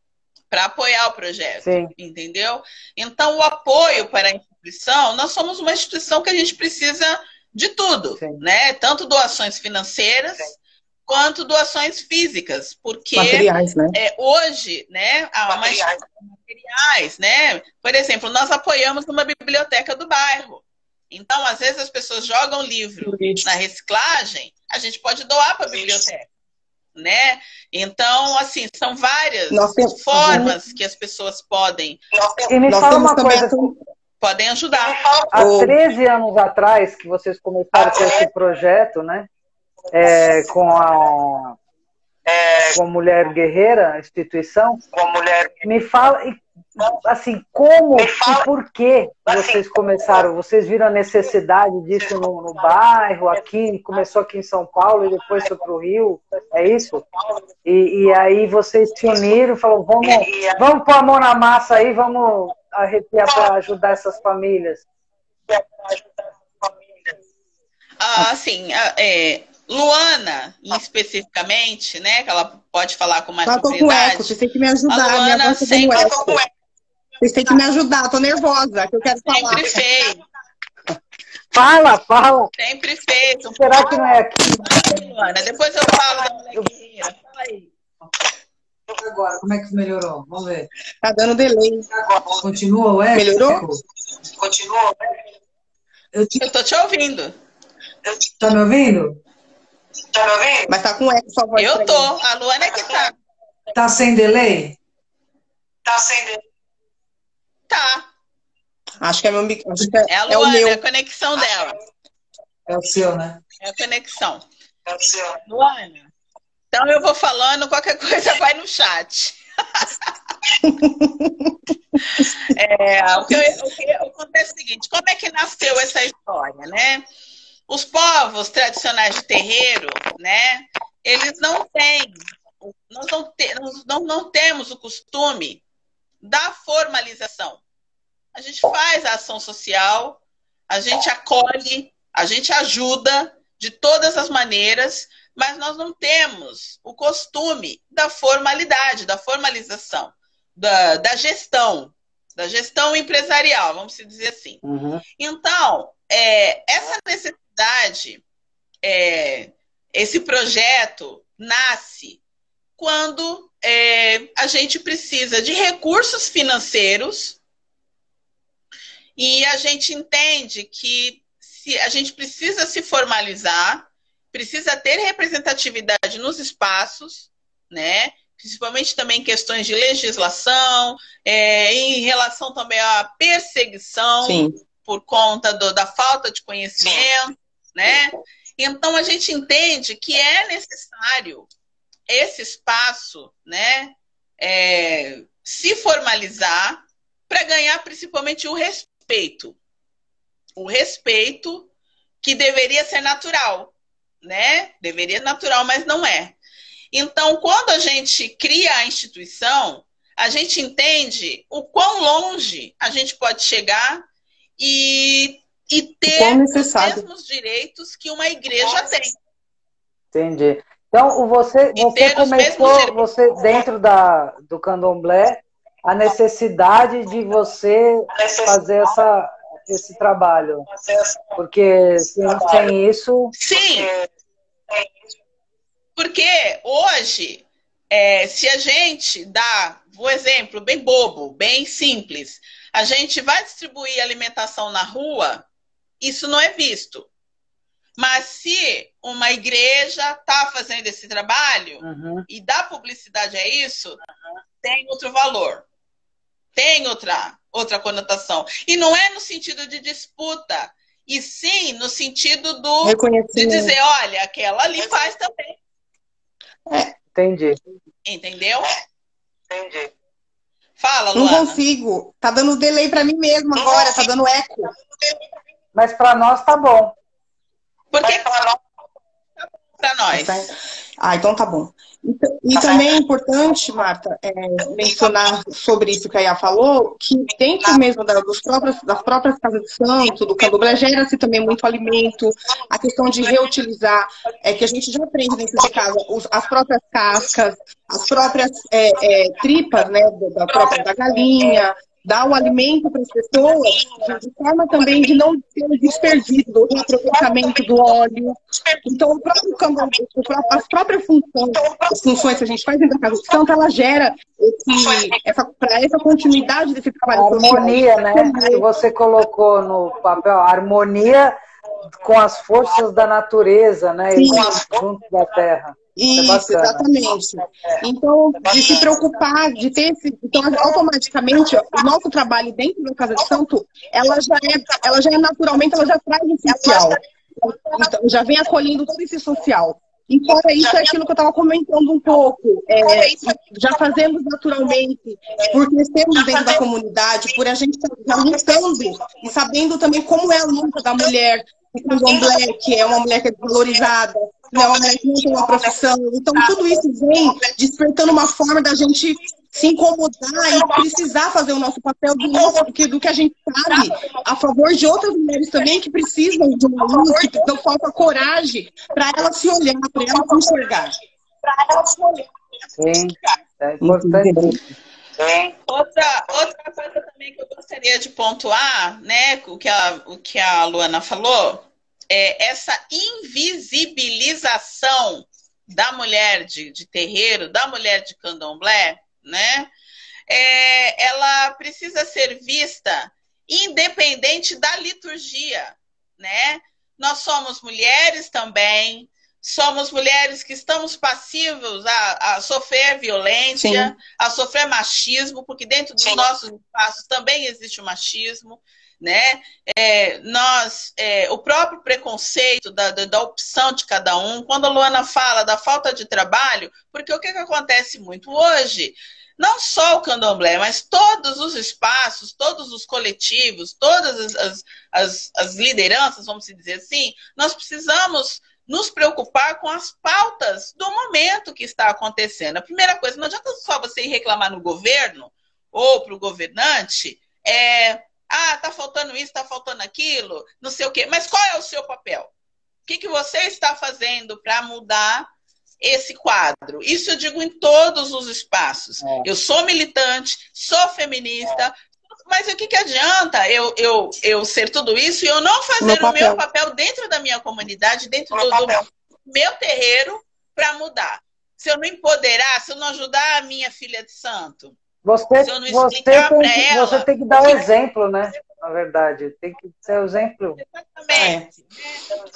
para apoiar o projeto, Sim. entendeu? Então, o apoio para a instituição, nós somos uma instituição que a gente precisa de tudo, Sim. né? Tanto doações financeiras, Sim quanto doações físicas, porque materiais, né? É, hoje, né, há materiais. materiais, né? Por exemplo, nós apoiamos uma biblioteca do bairro. Então, às vezes as pessoas jogam livro Isso. na reciclagem, a gente pode doar para a biblioteca, né? Então, assim, são várias temos, formas que as pessoas podem. E me fala uma coisa. Podem ajudar. Há 13 anos atrás que vocês começaram com esse projeto, né? É, com a é, com a mulher guerreira, instituição. Com mulher. Me fala, assim, como fala, e por que assim, vocês começaram? Vocês viram a necessidade disso no, no, bairro, aqui, começou aqui em São Paulo e depois foi para o Rio, é isso? E, e aí vocês se uniram, falaram, vamos, vamos pôr a mão na massa aí, vamos arrepiar para ajudar essas famílias. Ah, sim, é, Luana, especificamente, né? Que ela pode falar com mais tá, propriedade. Com eco, vocês têm que me ajudar. A Luana minha sempre... Eco. Vocês têm que me ajudar, tô nervosa, que eu quero sempre falar. Sempre fez. Fala, fala. Sempre fez. Será que não é aqui? Luana, depois eu falo da mulher Fala aí. agora? Como é que melhorou? Vamos ver. Tá dando delay. Continua o eco? Melhorou? Continua o eco? Eu, te... eu tô te ouvindo. Tá me ouvindo? Tá me ouvindo? Mas tá com eco sua voz. Eu tô. A Luana é que tá. Tá sem delay? Tá sem delay. Tá. Acho que é, meu, acho que é, é, a Luana, é, o meu. é a conexão dela. É o seu, né? É a conexão. É o seu. Luana. Então eu vou falando, qualquer coisa vai no chat. é, o, que eu, o que acontece é o seguinte: como é que nasceu essa história, né? Os povos tradicionais de terreiro, né? Eles não têm, nós não, te, nós não, não temos o costume da formalização. A gente faz a ação social, a gente acolhe, a gente ajuda de todas as maneiras, mas nós não temos o costume da formalidade, da formalização, da, da gestão, da gestão empresarial, vamos dizer assim. Uhum. Então, é, essa necessidade, é, esse projeto nasce quando é, a gente precisa de recursos financeiros e a gente entende que se a gente precisa se formalizar precisa ter representatividade nos espaços, né? principalmente também questões de legislação, é, em relação também à perseguição Sim. por conta do, da falta de conhecimento, né? Então a gente entende que é necessário esse espaço, né, é, se formalizar para ganhar principalmente o respeito, o respeito que deveria ser natural, né? Deveria ser natural, mas não é. Então, quando a gente cria a instituição, a gente entende o quão longe a gente pode chegar e, e ter os mesmos direitos que uma igreja tem. Entendi. Então, você, você começou, você dentro da, do candomblé, a necessidade de você fazer essa, esse trabalho. Porque sem, sem isso. Sim! Porque hoje, é, se a gente dá, um exemplo bem bobo, bem simples, a gente vai distribuir alimentação na rua, isso não é visto. Mas se uma igreja está fazendo esse trabalho uhum. e dá publicidade a isso, uhum. tem outro valor. Tem outra, outra conotação. E não é no sentido de disputa, e sim no sentido do de dizer, olha, aquela ali faz também. É. Entendi. Entendeu? Entendi. Fala, Luana. Não consigo. Tá dando delay para mim mesmo agora, tá dando eco. Mas para nós tá bom. Porque para nós para nós. Ah, então tá bom. E, e também é importante, Marta, é, mencionar sobre isso que a Iá falou, que dentro mesmo da, dos próprios, das próprias casas de santo, do candomblé, gera-se também muito alimento, a questão de reutilizar, é que a gente já aprende dentro de casa, os, as próprias cascas, as próprias é, é, tripas, né, da própria da galinha, dar o alimento para as pessoas, de forma também de não ter o desperdício, do reaproveitamento do óleo. Então, o próprio campo, as próprias funções, as funções que a gente faz dentro da casa de santo, ela gera para essa continuidade desse trabalho. A harmonia, né? Que você colocou no papel, harmonia com as forças da natureza, né? Sim. junto da terra. É Isso, é exatamente. Então, de se preocupar, de ter esse. Então, automaticamente, o nosso trabalho dentro da Casa de Santo, ela já é, ela já é naturalmente, ela já traz o social. Então, já vem acolhendo todo esse social. E fora isso, é aquilo que eu estava comentando um pouco. É, já fazemos naturalmente, por crescermos dentro da comunidade, por a gente estar tá lutando e sabendo também como é a luta da mulher, o candomblé, que é uma mulher que é desvalorizada, é uma mulher que não tem uma profissão. Então, tudo isso vem despertando uma forma da gente se incomodar e precisar fazer o nosso papel do, nosso, do, que, do que a gente sabe a favor de outras mulheres também que precisam de uma luz, que não falta coragem para elas se olhar, para elas se enxergar. Para elas se olhar. Sim, é importante. Outra, outra coisa também que eu gostaria de pontuar, né, o que a, o que a Luana falou, é essa invisibilização da mulher de, de terreiro, da mulher de candomblé, né? É, ela precisa ser vista independente da liturgia, né? Nós somos mulheres também, somos mulheres que estamos passivos a, a sofrer violência, Sim. a sofrer machismo, porque dentro dos Sim. nossos espaços também existe o machismo né? É, nós, é, o próprio preconceito da, da, da, opção de cada um, quando a Luana fala da falta de trabalho, porque o que, que acontece muito hoje? Não só o candomblé, mas todos os espaços, todos os coletivos, todas as, as, as lideranças, vamos dizer assim, nós precisamos nos preocupar com as pautas do momento que está acontecendo. A primeira coisa, não adianta só você ir reclamar no governo ou para o governante, é, ah, tá faltando isso, tá faltando aquilo, não sei o quê. Mas qual é o seu papel? O que, que você está fazendo para mudar esse quadro? Isso eu digo em todos os espaços. É. Eu sou militante, sou feminista, é. mas o que, que adianta eu, eu, eu ser tudo isso e eu não fazer meu o meu papel dentro da minha comunidade, dentro do, do meu terreiro, para mudar? Se eu não empoderar, se eu não ajudar a minha filha de santo, você, você, tem, ela, você tem que dar o um exemplo, né? Na verdade, tem que ser o exemplo. Exatamente.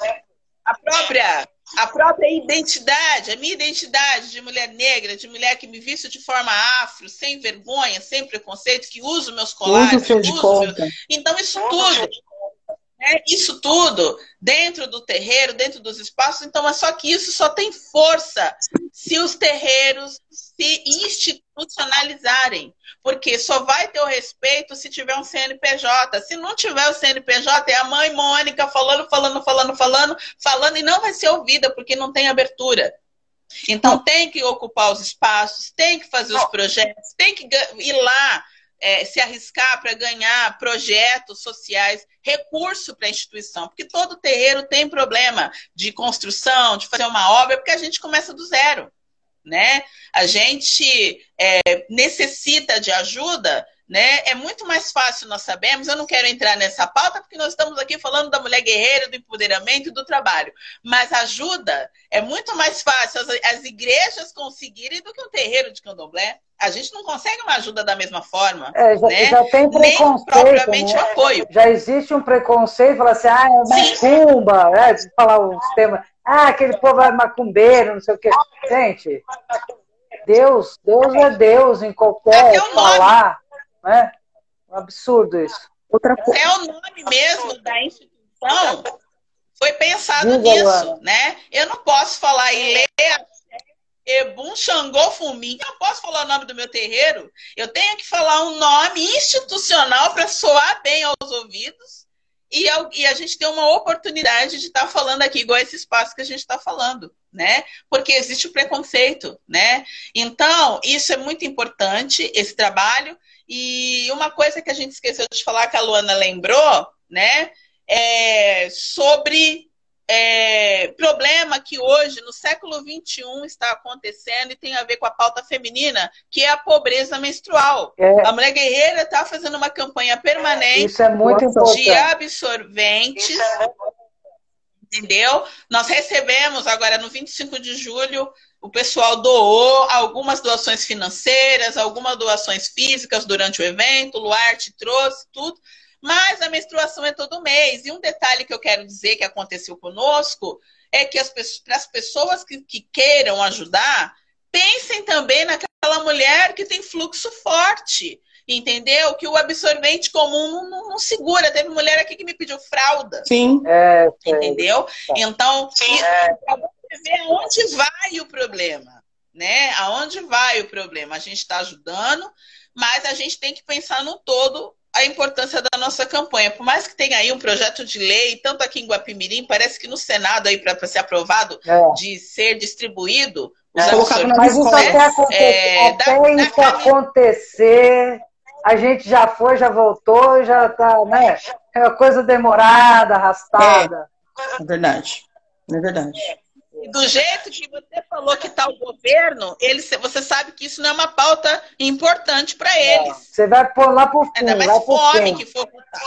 É. A própria, a própria identidade, a minha identidade de mulher negra, de mulher que me visto de forma afro, sem vergonha, sem preconceito, que uso meus colares, uso meu... Então, isso tudo né? Isso tudo dentro do terreiro, dentro dos espaços. Então, é só que isso só tem força se os terreiros se institucionalizarem. Porque só vai ter o respeito se tiver um CNPJ. Se não tiver o CNPJ, é a mãe Mônica falando, falando, falando, falando, falando, e não vai ser ouvida, porque não tem abertura. Então, tem que ocupar os espaços, tem que fazer os projetos, tem que ir lá é, se arriscar para ganhar projetos sociais, recurso para a instituição, porque todo terreiro tem problema de construção, de fazer uma obra, porque a gente começa do zero. Né? A gente é, necessita de ajuda né? É muito mais fácil, nós sabemos. Eu não quero entrar nessa pauta porque nós estamos aqui falando da mulher guerreira, do empoderamento e do trabalho. Mas ajuda é muito mais fácil as, as igrejas conseguirem do que um terreiro de candomblé. A gente não consegue uma ajuda da mesma forma. É, já, né? já tem preconceito. Nem propriamente né? apoio. Já existe um preconceito, fala assim, ah, é macumba, é, falar os temas. Ah, aquele povo é macumbeiro, não sei o quê. Gente, Deus, Deus é Deus em qualquer é falar né? Um absurdo isso. Outra coisa. É o nome mesmo da instituição. Foi pensado Diga, nisso, né? Eu não posso falar Ilê, Ebum, Xangô, Fumim. Eu não posso falar o nome do meu terreiro. Eu tenho que falar um nome institucional para soar bem aos ouvidos e, a gente tem uma oportunidade de estar tá falando aqui, igual esse espaço que a gente está falando, né? Porque existe o preconceito, né? Então, isso é muito importante, esse trabalho. E uma coisa que a gente esqueceu de falar, que a Luana lembrou, né? É sobre é, problema que hoje, no século XXI, está acontecendo e tem a ver com a pauta feminina, que é a pobreza menstrual. É. A Mulher Guerreira está fazendo uma campanha permanente é de absorventes. Entendeu? Nós recebemos agora no 25 de julho o pessoal doou algumas doações financeiras, algumas doações físicas durante o evento, o Luarte trouxe tudo, mas a menstruação é todo mês. E um detalhe que eu quero dizer que aconteceu conosco é que as, para as pessoas que, que queiram ajudar, pensem também naquela mulher que tem fluxo forte entendeu? Que o absorvente comum não, não, segura. Teve mulher aqui que me pediu fralda. Sim. É, entendeu? É. Então, é. para você ver aonde vai o problema, né? Aonde vai o problema? A gente está ajudando, mas a gente tem que pensar no todo a importância da nossa campanha. Por mais que tenha aí um projeto de lei, tanto aqui em Guapimirim, parece que no Senado aí para ser aprovado, é. de ser distribuído, os é, mas isso até, acontecer, é, até da, isso da acontecer, a gente já foi, já voltou, já está, né? É uma coisa demorada, arrastada. É, é verdade. É verdade. Do jeito que você falou que está o governo, ele, você sabe que isso não é uma pauta importante para eles. Você vai pôr lá por fim. Ainda mais fome que for votar.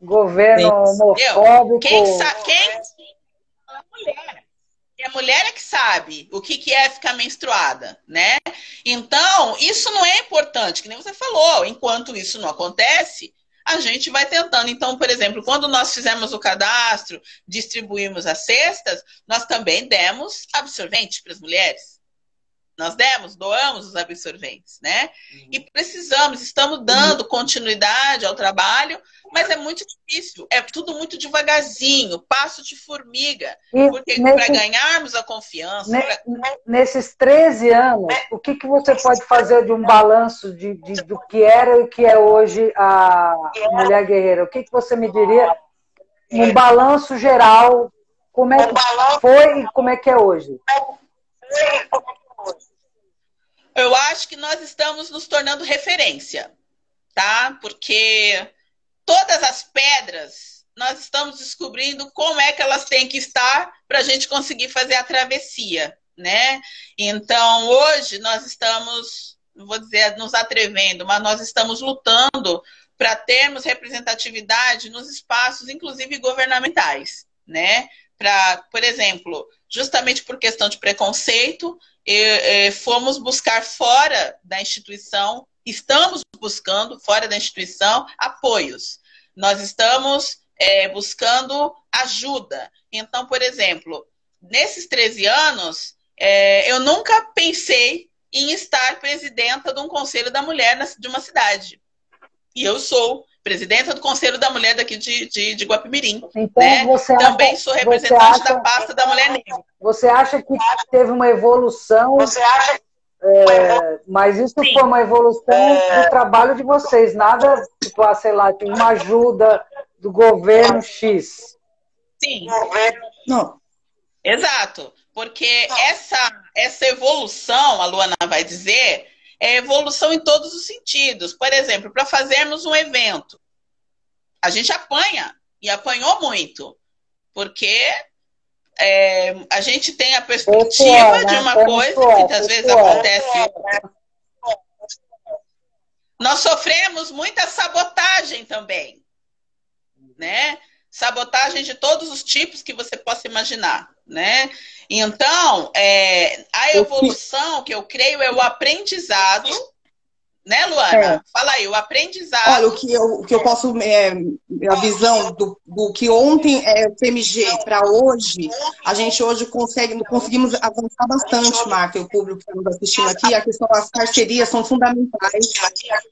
Governo homofóbico. Quem sabe, quem mulher. E a mulher é que sabe o que, que é ficar menstruada, né? Então, isso não é importante, que nem você falou. Enquanto isso não acontece, a gente vai tentando. Então, por exemplo, quando nós fizemos o cadastro, distribuímos as cestas, nós também demos absorvente para as mulheres. Nós demos, doamos os absorventes, né? Uhum. E precisamos, estamos dando continuidade ao trabalho, mas é muito difícil, é tudo muito devagarzinho, passo de formiga. E porque para ganharmos a confiança. pra... Nesses 13 anos, o que, que você pode fazer de um balanço de, de, do que era e o que é hoje a mulher guerreira? O que, que você me diria? Um balanço geral, como é que foi e como é que é hoje? Acho que nós estamos nos tornando referência, tá? Porque todas as pedras nós estamos descobrindo como é que elas têm que estar para a gente conseguir fazer a travessia, né? Então hoje nós estamos, vou dizer nos atrevendo, mas nós estamos lutando para termos representatividade nos espaços, inclusive governamentais, né? Para, por exemplo, justamente por questão de preconceito, e, e, fomos buscar fora da instituição, estamos buscando fora da instituição apoios. Nós estamos é, buscando ajuda. Então, por exemplo, nesses 13 anos, é, eu nunca pensei em estar presidenta de um conselho da mulher de uma cidade. E eu sou presidenta do Conselho da Mulher daqui de, de, de Guapimirim. Então, né? você Também sou representante acha, da pasta da Mulher Negra. Você acha que teve uma evolução? Você acha é, mas isso Sim. foi uma evolução é... do trabalho de vocês, nada, tipo, ah, sei lá, de uma ajuda do governo X. Sim. Não. Exato. Porque essa, essa evolução, a Luana vai dizer, é evolução em todos os sentidos. Por exemplo, para fazermos um evento, a gente apanha e apanhou muito, porque é, a gente tem a perspectiva de né? uma coisa que muitas vezes acontece. Nós sofremos muita sabotagem também, né? Sabotagem de todos os tipos que você possa imaginar, né? Então, é, a evolução que eu creio é o aprendizado né, Luana? É. Fala aí, o aprendizado. Olha, o que eu, o que eu posso. É, a visão do, do que ontem é o PMG para hoje, a gente hoje consegue, conseguimos avançar bastante, Marta, e o público que está nos assistindo aqui. A questão das parcerias são fundamentais.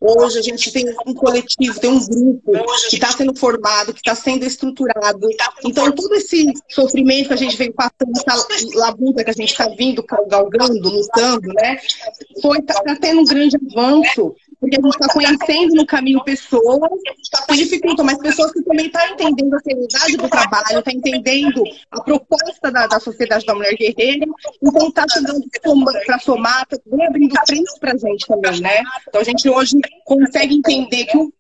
Hoje a gente tem um coletivo, tem um grupo que está sendo formado, que está sendo estruturado. Então, todo esse sofrimento que a gente vem passando, essa labuta que a gente está vindo, galgando, lutando, né? Foi, tá, tá tendo um grande avanço porque a gente está conhecendo no caminho pessoas que dificultam, mas pessoas que também estão tá entendendo a seriedade do trabalho, estão tá entendendo a proposta da, da Sociedade da Mulher Guerreira, então está chegando para somar, está abrindo frente para a gente também, né? Então a gente hoje consegue entender que o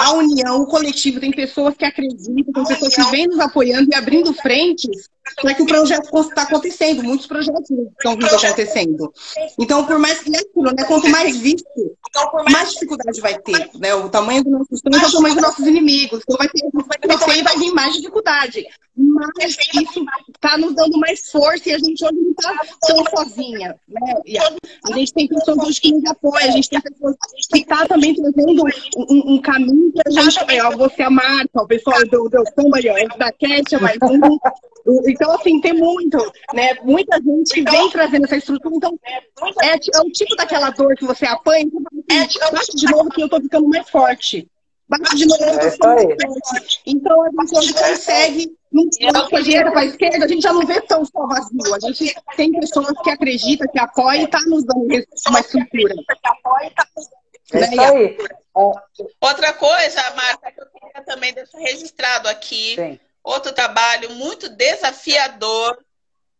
a união, o coletivo, tem pessoas que acreditam, tem pessoas que vêm nos apoiando e abrindo frentes para que o projeto está acontecendo. Muitos projetos estão vindo acontecendo. Então, por mais que é aquilo, né? Quanto mais visto, mais dificuldade vai ter. Né? O tamanho do nosso estúdio é o tamanho dos nossos inimigos. Então vai ter, e vai vir mais dificuldade. Mas isso está nos dando mais força e a gente hoje não está tão sozinha. Né? A, gente tem pessoas hoje que nos apoiam, a gente tem pessoas que estão tá também trazendo um, um, caminho que a gente. Ó, você, a Marta, o pessoal do, do samba, da Cat, mais um. Então, assim, tem muito, né? Muita gente que vem trazendo essa estrutura. Então, é, é o tipo daquela dor que você apanha, é, bate de novo que eu tô ficando mais forte. Bate de novo que eu tô ficando mais forte. Então, a gente hoje consegue, para a direita, para a esquerda, a gente já não vê tão só vazio. A gente tem pessoas que acreditam, que apoiam e tá nos dando uma estrutura. É isso aí. Outra coisa, Marta, que eu queria também deixar registrado aqui. Sim Outro trabalho muito desafiador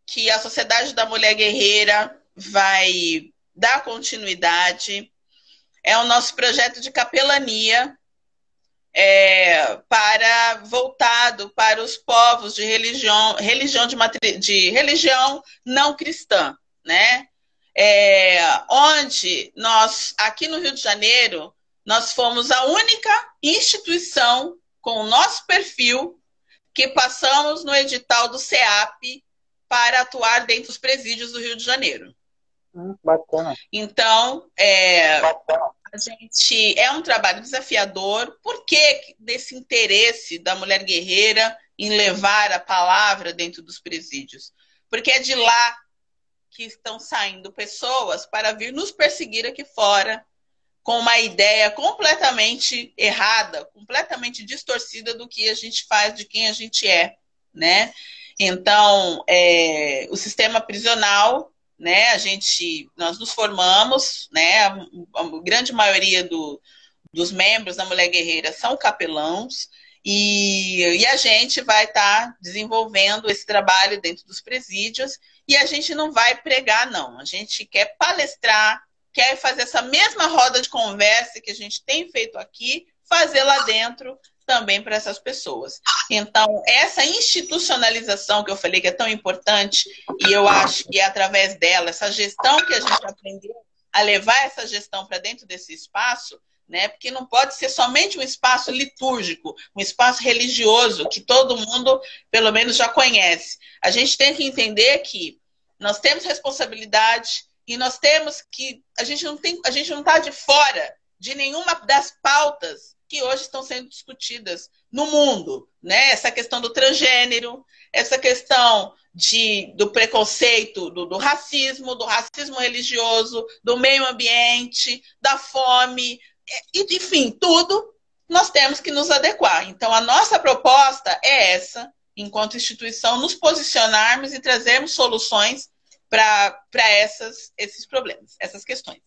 que a Sociedade da Mulher Guerreira vai dar continuidade é o nosso projeto de capelania é, para voltado para os povos de religião religião de, matri, de religião não cristã, né? É, onde nós aqui no Rio de Janeiro nós fomos a única instituição com o nosso perfil que passamos no edital do CEAP para atuar dentro dos presídios do Rio de Janeiro. Hum, bacana. Então, é, bacana. a gente é um trabalho desafiador. Por que desse interesse da mulher guerreira em levar a palavra dentro dos presídios? Porque é de lá que estão saindo pessoas para vir nos perseguir aqui fora com uma ideia completamente errada, completamente distorcida do que a gente faz, de quem a gente é, né? Então, é, o sistema prisional, né? A gente, nós nos formamos, né? A, a grande maioria do, dos membros da Mulher Guerreira são capelãos. E, e, a gente vai estar tá desenvolvendo esse trabalho dentro dos presídios e a gente não vai pregar, não. A gente quer palestrar, quer fazer essa mesma roda de conversa que a gente tem feito aqui, fazer lá dentro também para essas pessoas. Então, essa institucionalização que eu falei que é tão importante, e eu acho que é através dela, essa gestão que a gente aprendeu a levar essa gestão para dentro desse espaço, né? Porque não pode ser somente um espaço litúrgico, um espaço religioso que todo mundo, pelo menos, já conhece. A gente tem que entender que nós temos responsabilidade, e nós temos que a gente não tem a gente não está de fora de nenhuma das pautas que hoje estão sendo discutidas no mundo, né? Essa questão do transgênero, essa questão de, do preconceito, do, do racismo, do racismo religioso, do meio ambiente, da fome, e, enfim, tudo nós temos que nos adequar. Então, a nossa proposta é essa, enquanto instituição, nos posicionarmos e trazermos soluções para esses problemas, essas questões.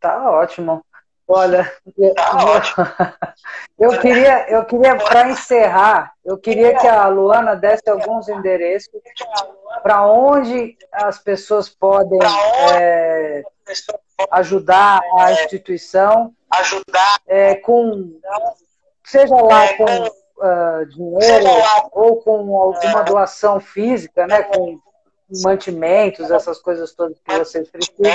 Tá ótimo. Olha, tá eu queria, eu queria para encerrar, eu queria que a Luana desse alguns endereços para onde as pessoas podem é, ajudar a instituição, é, com seja lá com uh, dinheiro ou com alguma doação física, né, com mantimentos, essas coisas todas que vocês precisam.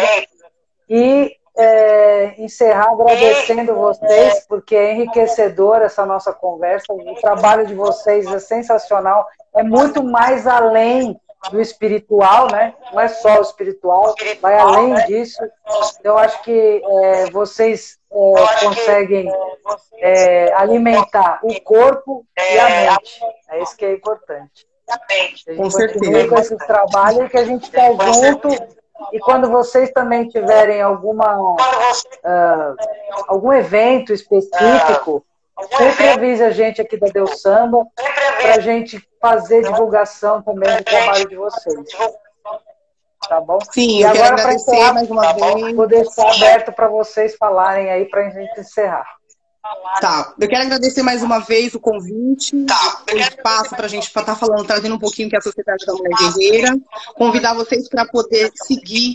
E é, encerrar agradecendo vocês, porque é enriquecedor essa nossa conversa. O trabalho de vocês é sensacional, é muito mais além do espiritual, né? Não é só o espiritual, vai além disso. Eu acho que é, vocês é, conseguem é, alimentar o corpo e a mente. É isso que é importante. Com certeza. Com esse trabalho que a gente está junto. E quando vocês também tiverem alguma, uh, algum evento específico, sempre avise a gente aqui da Deus Samba para a gente fazer divulgação também do trabalho de vocês. Tá bom? Sim, e agora para encerrar mais uma vez. Vou deixar aberto para vocês falarem aí para a gente encerrar. Tá, eu quero agradecer mais uma vez o convite, tá. o espaço para a gente estar tá falando, trazendo um pouquinho que é a Sociedade da Mulher Guerreira. Convidar vocês para poder seguir.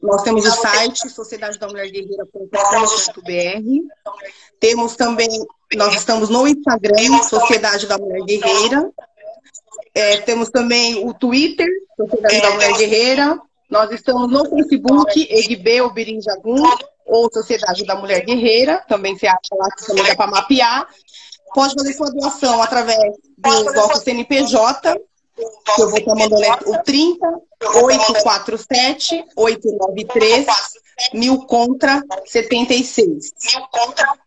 Nós temos o site sociedade da mulher guerreira.com.br. Temos também, nós estamos no Instagram, Sociedade da Mulher Guerreira. É, temos também o Twitter, Sociedade da Mulher Guerreira. Nós estamos no Facebook, Egbe Obirim Jagum ou Sociedade da Mulher Guerreira, também se acha lá que também dá para mapear. Pode fazer sua doação através do nosso CNPJ, que eu vou estar mandando o 30 847 893 mil contra 76.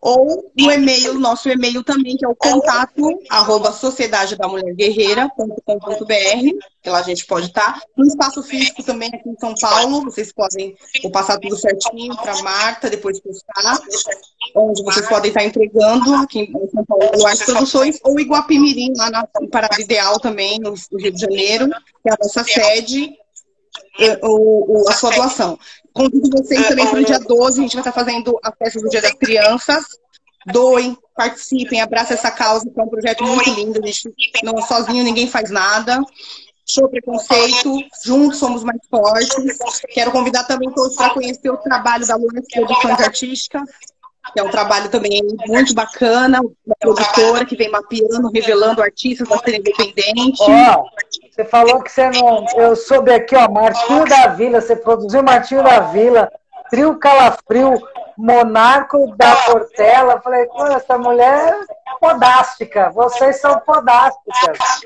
Ou no e-mail, nosso e-mail também, que é o contato arroba sociedade da mulher guerreira.com.br, que lá a gente pode estar. No espaço físico também aqui em São Paulo, vocês podem vou passar tudo certinho para Marta, depois postar, onde vocês podem estar entregando aqui em São Paulo, as Produções, ou Iguapimirim, lá na Parada Ideal também, no Rio de Janeiro, que é a nossa sede, o, o, a sua doação. Convido vocês também para o dia 12, a gente vai estar fazendo a festa do Dia das Crianças. Doem, participem, abracem essa causa, que é um projeto muito lindo. A gente não sozinho ninguém faz nada. Show preconceito, juntos somos mais fortes. Quero convidar também todos para conhecer o trabalho da Luana Produções Artísticas, que é um trabalho também muito bacana, uma produtora que vem mapeando, revelando artistas da cena independente. Oh, você falou que você não. Eu soube aqui, ó, Martinho da Vila, você produziu Martinho da Vila, Trio Calafrio, Monarco da Portela. Falei, pô, essa mulher é podástica, vocês são podásticas.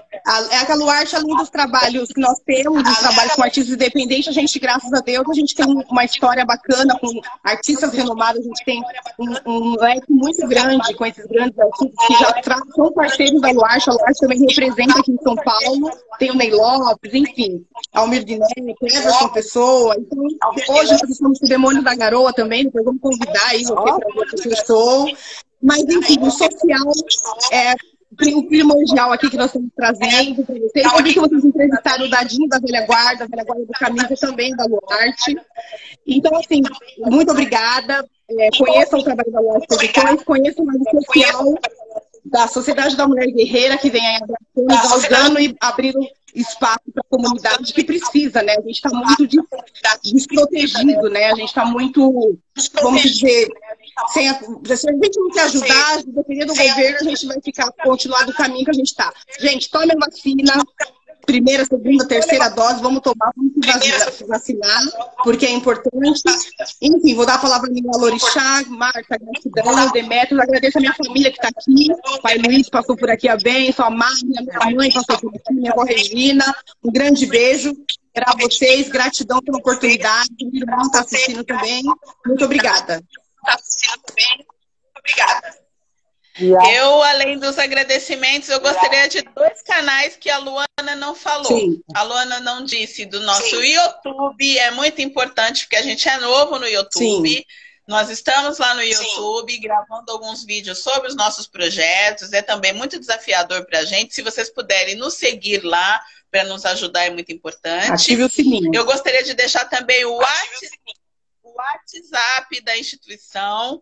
É a Luarte, além dos trabalhos que nós temos, dos trabalhos com artistas independentes, a gente, graças a Deus, a gente tem uma história bacana com artistas renomados, a gente tem um, um leque muito grande com esses grandes artistas que já são parceiros da Luarte, a Luarte também representa aqui em São Paulo, tem o Ney Lopes, enfim, Almir Diné, Cleverson Pessoa, então hoje nós estamos com o Demônio da Garoa também, depois vamos convidar aí você para o seu show, mas enfim, o social é o primordial aqui que nós estamos trazendo para vocês. Eu vi que vocês entrevistaram o Dadinho da Velha Guarda, a Velha Guarda do Camisa também, da Luarte. Então, assim, muito obrigada. É, conheçam o trabalho da Luarte Produções, conheçam mais o social da Sociedade da Mulher Guerreira, que vem aí abraçando, e abrindo espaço para a comunidade que precisa, né? A gente está muito desprotegido, né? A gente está muito, vamos dizer, sem a, se a gente não quer ajudar, dependendo do governo, a gente vai ficar, continuar do caminho que a gente está. Gente, tome a vacina, primeira, segunda, terceira dose, vamos tomar, vamos se vacinar, porque é importante. Enfim, vou dar a palavra a Lorixá, Marta, gratidão, Demetrios, agradeço a minha família que está aqui, pai Luiz passou por aqui a bem, sua mãe, minha mãe passou por aqui, minha avó Regina, um grande beijo para vocês, gratidão pela oportunidade, o irmão está assistindo também, muito obrigada. Está assistindo também, obrigada. Eu, além dos agradecimentos, eu gostaria de dois canais que a Luana não falou. Sim. A Luana não disse do nosso Sim. YouTube, é muito importante porque a gente é novo no YouTube. Sim. Nós estamos lá no YouTube Sim. gravando alguns vídeos sobre os nossos projetos. É também muito desafiador para a gente. Se vocês puderem nos seguir lá para nos ajudar, é muito importante. Ative o sininho. Eu gostaria de deixar também o WhatsApp, o WhatsApp da instituição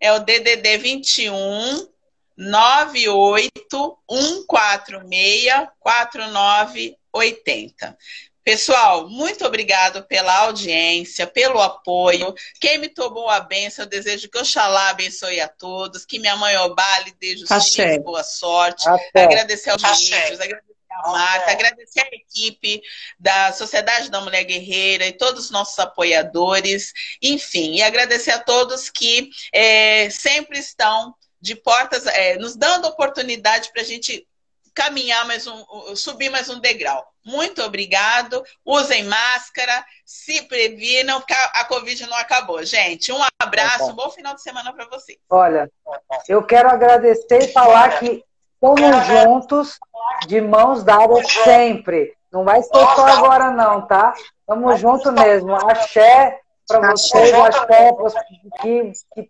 é o DDD 21 98 146 4980. Pessoal, muito obrigado pela audiência, pelo apoio. Quem me tomou a benção, eu desejo que Oxalá abençoe a todos, que minha mãe Obale dê justiça e boa sorte. Axé. Agradecer aos ministros, agradecer Marta, agradecer a equipe da Sociedade da Mulher Guerreira e todos os nossos apoiadores, enfim, e agradecer a todos que é, sempre estão de portas, é, nos dando oportunidade para a gente caminhar mais um, subir mais um degrau. Muito obrigado. Usem máscara, se previnam, a Covid não acabou. Gente, um abraço, um bom final de semana para vocês. Olha, eu quero agradecer e falar que Estamos juntos, de mãos dadas sempre. Não vai ser só agora, não, tá? Estamos juntos mesmo. Axé para vocês, axé que, que,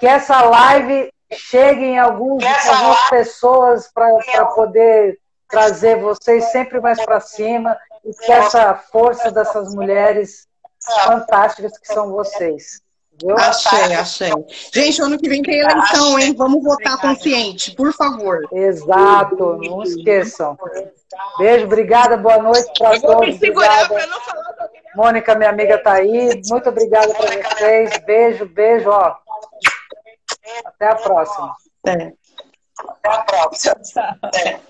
que essa live chegue em alguns, algumas pessoas para poder trazer vocês sempre mais para cima e que essa força dessas mulheres fantásticas que são vocês. Viu? Achei, achei. Gente, ano que vem tem eleição, hein? Vamos votar consciente, por favor. Exato, não esqueçam. Beijo, obrigada, boa noite para todos. Me segurar para não falar Mônica, minha amiga, tá aí. Muito obrigada para vocês. Beijo, beijo, ó. Até a próxima. É. Até a próxima. É.